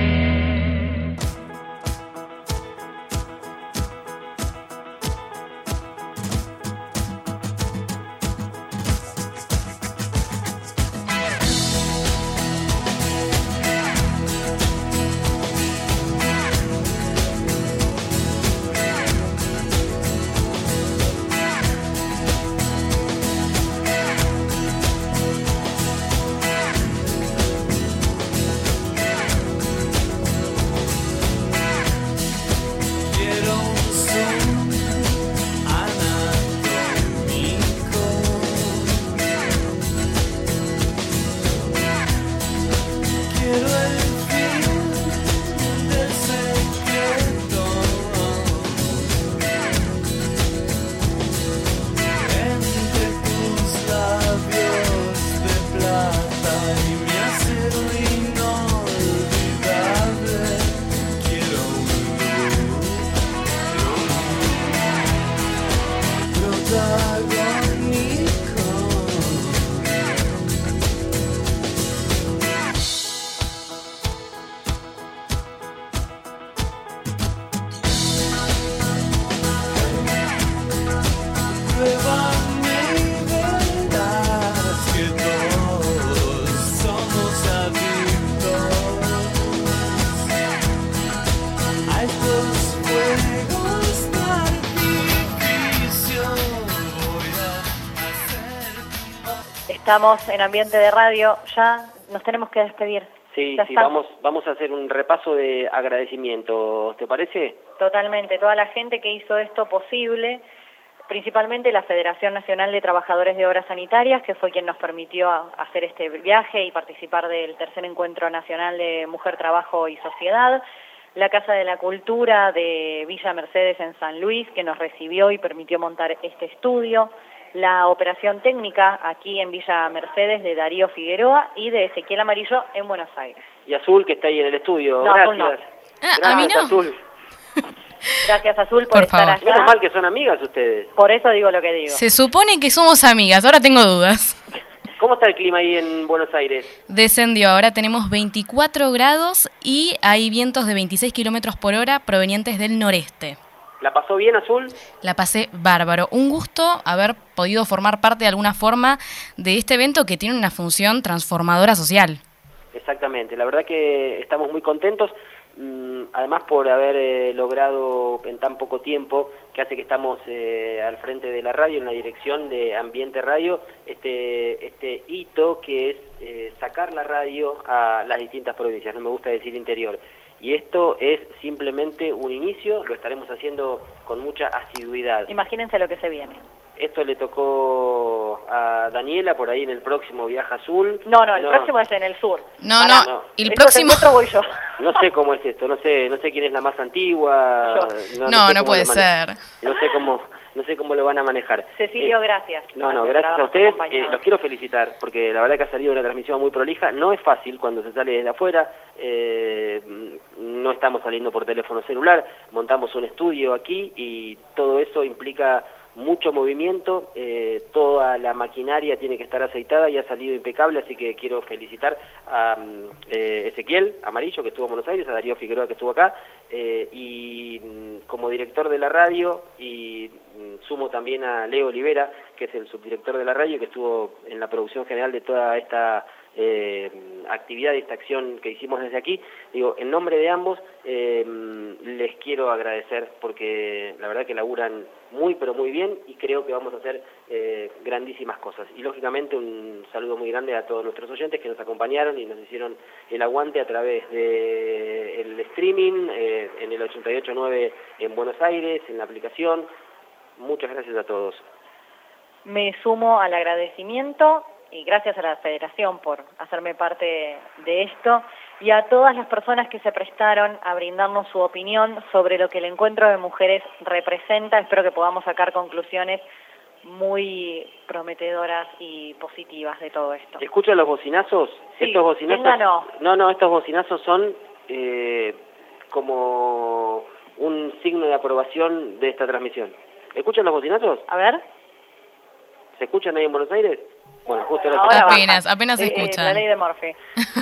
Estamos en ambiente de radio, ya nos tenemos que despedir. Sí, sí, vamos, vamos a hacer un repaso de agradecimiento, ¿te parece? Totalmente, toda la gente que hizo esto posible, principalmente la Federación Nacional de Trabajadores de Obras Sanitarias, que fue quien nos permitió hacer este viaje y participar del tercer encuentro nacional de Mujer, Trabajo y Sociedad, la Casa de la Cultura de Villa Mercedes en San Luis, que nos recibió y permitió montar este estudio, la operación técnica aquí en Villa Mercedes de Darío Figueroa y de Ezequiel Amarillo en Buenos Aires. Y Azul, que está ahí en el estudio. No, Gracias. no. Ah, a mí no. Azul. Gracias, Azul, por, Por estar favor. allá. Menos mal que son amigas ustedes. Por eso digo lo que digo. Se supone que somos amigas, ahora tengo dudas. ¿Cómo está el clima ahí en Buenos Aires? Descendió, ahora tenemos 24 grados y hay vientos de 26 kilómetros por hora provenientes del noreste. ¿La pasó bien, Azul? La pasé bárbaro. Un gusto haber podido formar parte de alguna forma de este evento que tiene una función transformadora social. Exactamente, la verdad que estamos muy contentos, mm, además por haber eh, logrado en tan poco tiempo, que hace que estamos eh, al frente de la radio, en la dirección de Ambiente Radio, este, este hito que es eh, sacar la radio a las distintas provincias, no me gusta decir interior. Y esto es simplemente un inicio, lo estaremos haciendo con mucha asiduidad. Imagínense lo que se viene. Esto le tocó a Daniela por ahí en el próximo Viaje Azul. No, no, el próximo es en el sur. No, Pará. no, el Esto próximo... encuentro voy yo. No sé cómo es esto, no sé, no sé quién es la más antigua. No, sé no puede ser. No sé cómo, no sé cómo lo van a manejar. Cecilio, Eh, gracias. No, no, gracias a ustedes. eh, los quiero felicitar porque la verdad que ha salido una transmisión muy prolija. No es fácil cuando se sale desde afuera. eh, no estamos saliendo por teléfono celular. Montamos un estudio aquí y todo eso implica mucho movimiento. eh, toda la maquinaria tiene que estar aceitada y ha salido impecable. Así que quiero felicitar a mm, eh, Ezequiel Amarillo que estuvo en Buenos Aires, a Darío Figueroa que estuvo acá eh, y mm, como director de la radio y mm, sumo también a Leo Olivera, que es el subdirector de la radio, que estuvo en la producción general de toda esta eh, actividad, esta acción que hicimos desde aquí. Digo, en nombre de ambos eh, les quiero agradecer porque la verdad que laburan muy pero muy bien y creo que vamos a hacer eh, grandísimas cosas. Y lógicamente un saludo muy grande a todos nuestros oyentes que nos acompañaron y nos hicieron el aguante a través de el streaming eh, en el 88.9 en Buenos Aires, en la aplicación. Muchas gracias a todos. Me sumo al agradecimiento y gracias a la Federación por hacerme parte de esto y a todas las personas que se prestaron a brindarnos su opinión sobre lo que el encuentro de mujeres representa. Espero que podamos sacar conclusiones muy prometedoras y positivas de todo esto. ¿Escuchan los bocinazos? Sí, estos bocinazos. ¿quién ganó? No, no, estos bocinazos son eh, como un signo de aprobación de esta transmisión. ¿Escuchan los bocinazos? A ver. ¿Se escuchan ahí en Buenos Aires? Bueno, justo lo Ahora baja. Apenas, apenas se Eh, eh, escuchan. la ley de Morphy.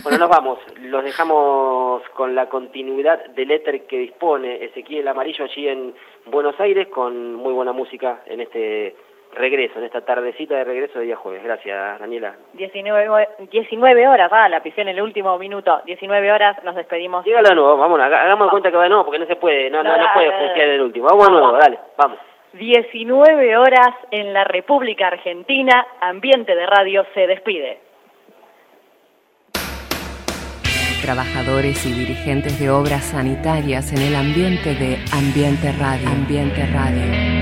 Bueno, nos vamos. Los dejamos con la continuidad del éter que dispone Ezequiel Amarillo allí en Buenos Aires con muy buena música en este regreso, en esta tardecita de regreso de día jueves. Gracias, Daniela. 19, 19 horas, ah, la pisé en el último minuto. 19 horas, nos despedimos. Dígalo de nuevo, vamos, haga- hagamos cuenta que va de nuevo porque no se puede, no, no, no No, puede no, no. putear el último. Vamos de nuevo, dale, vamos. 19 horas en la República Argentina, Ambiente de Radio se despide. Trabajadores y dirigentes de obras sanitarias en el ambiente de Ambiente Radio. Ambiente Radio.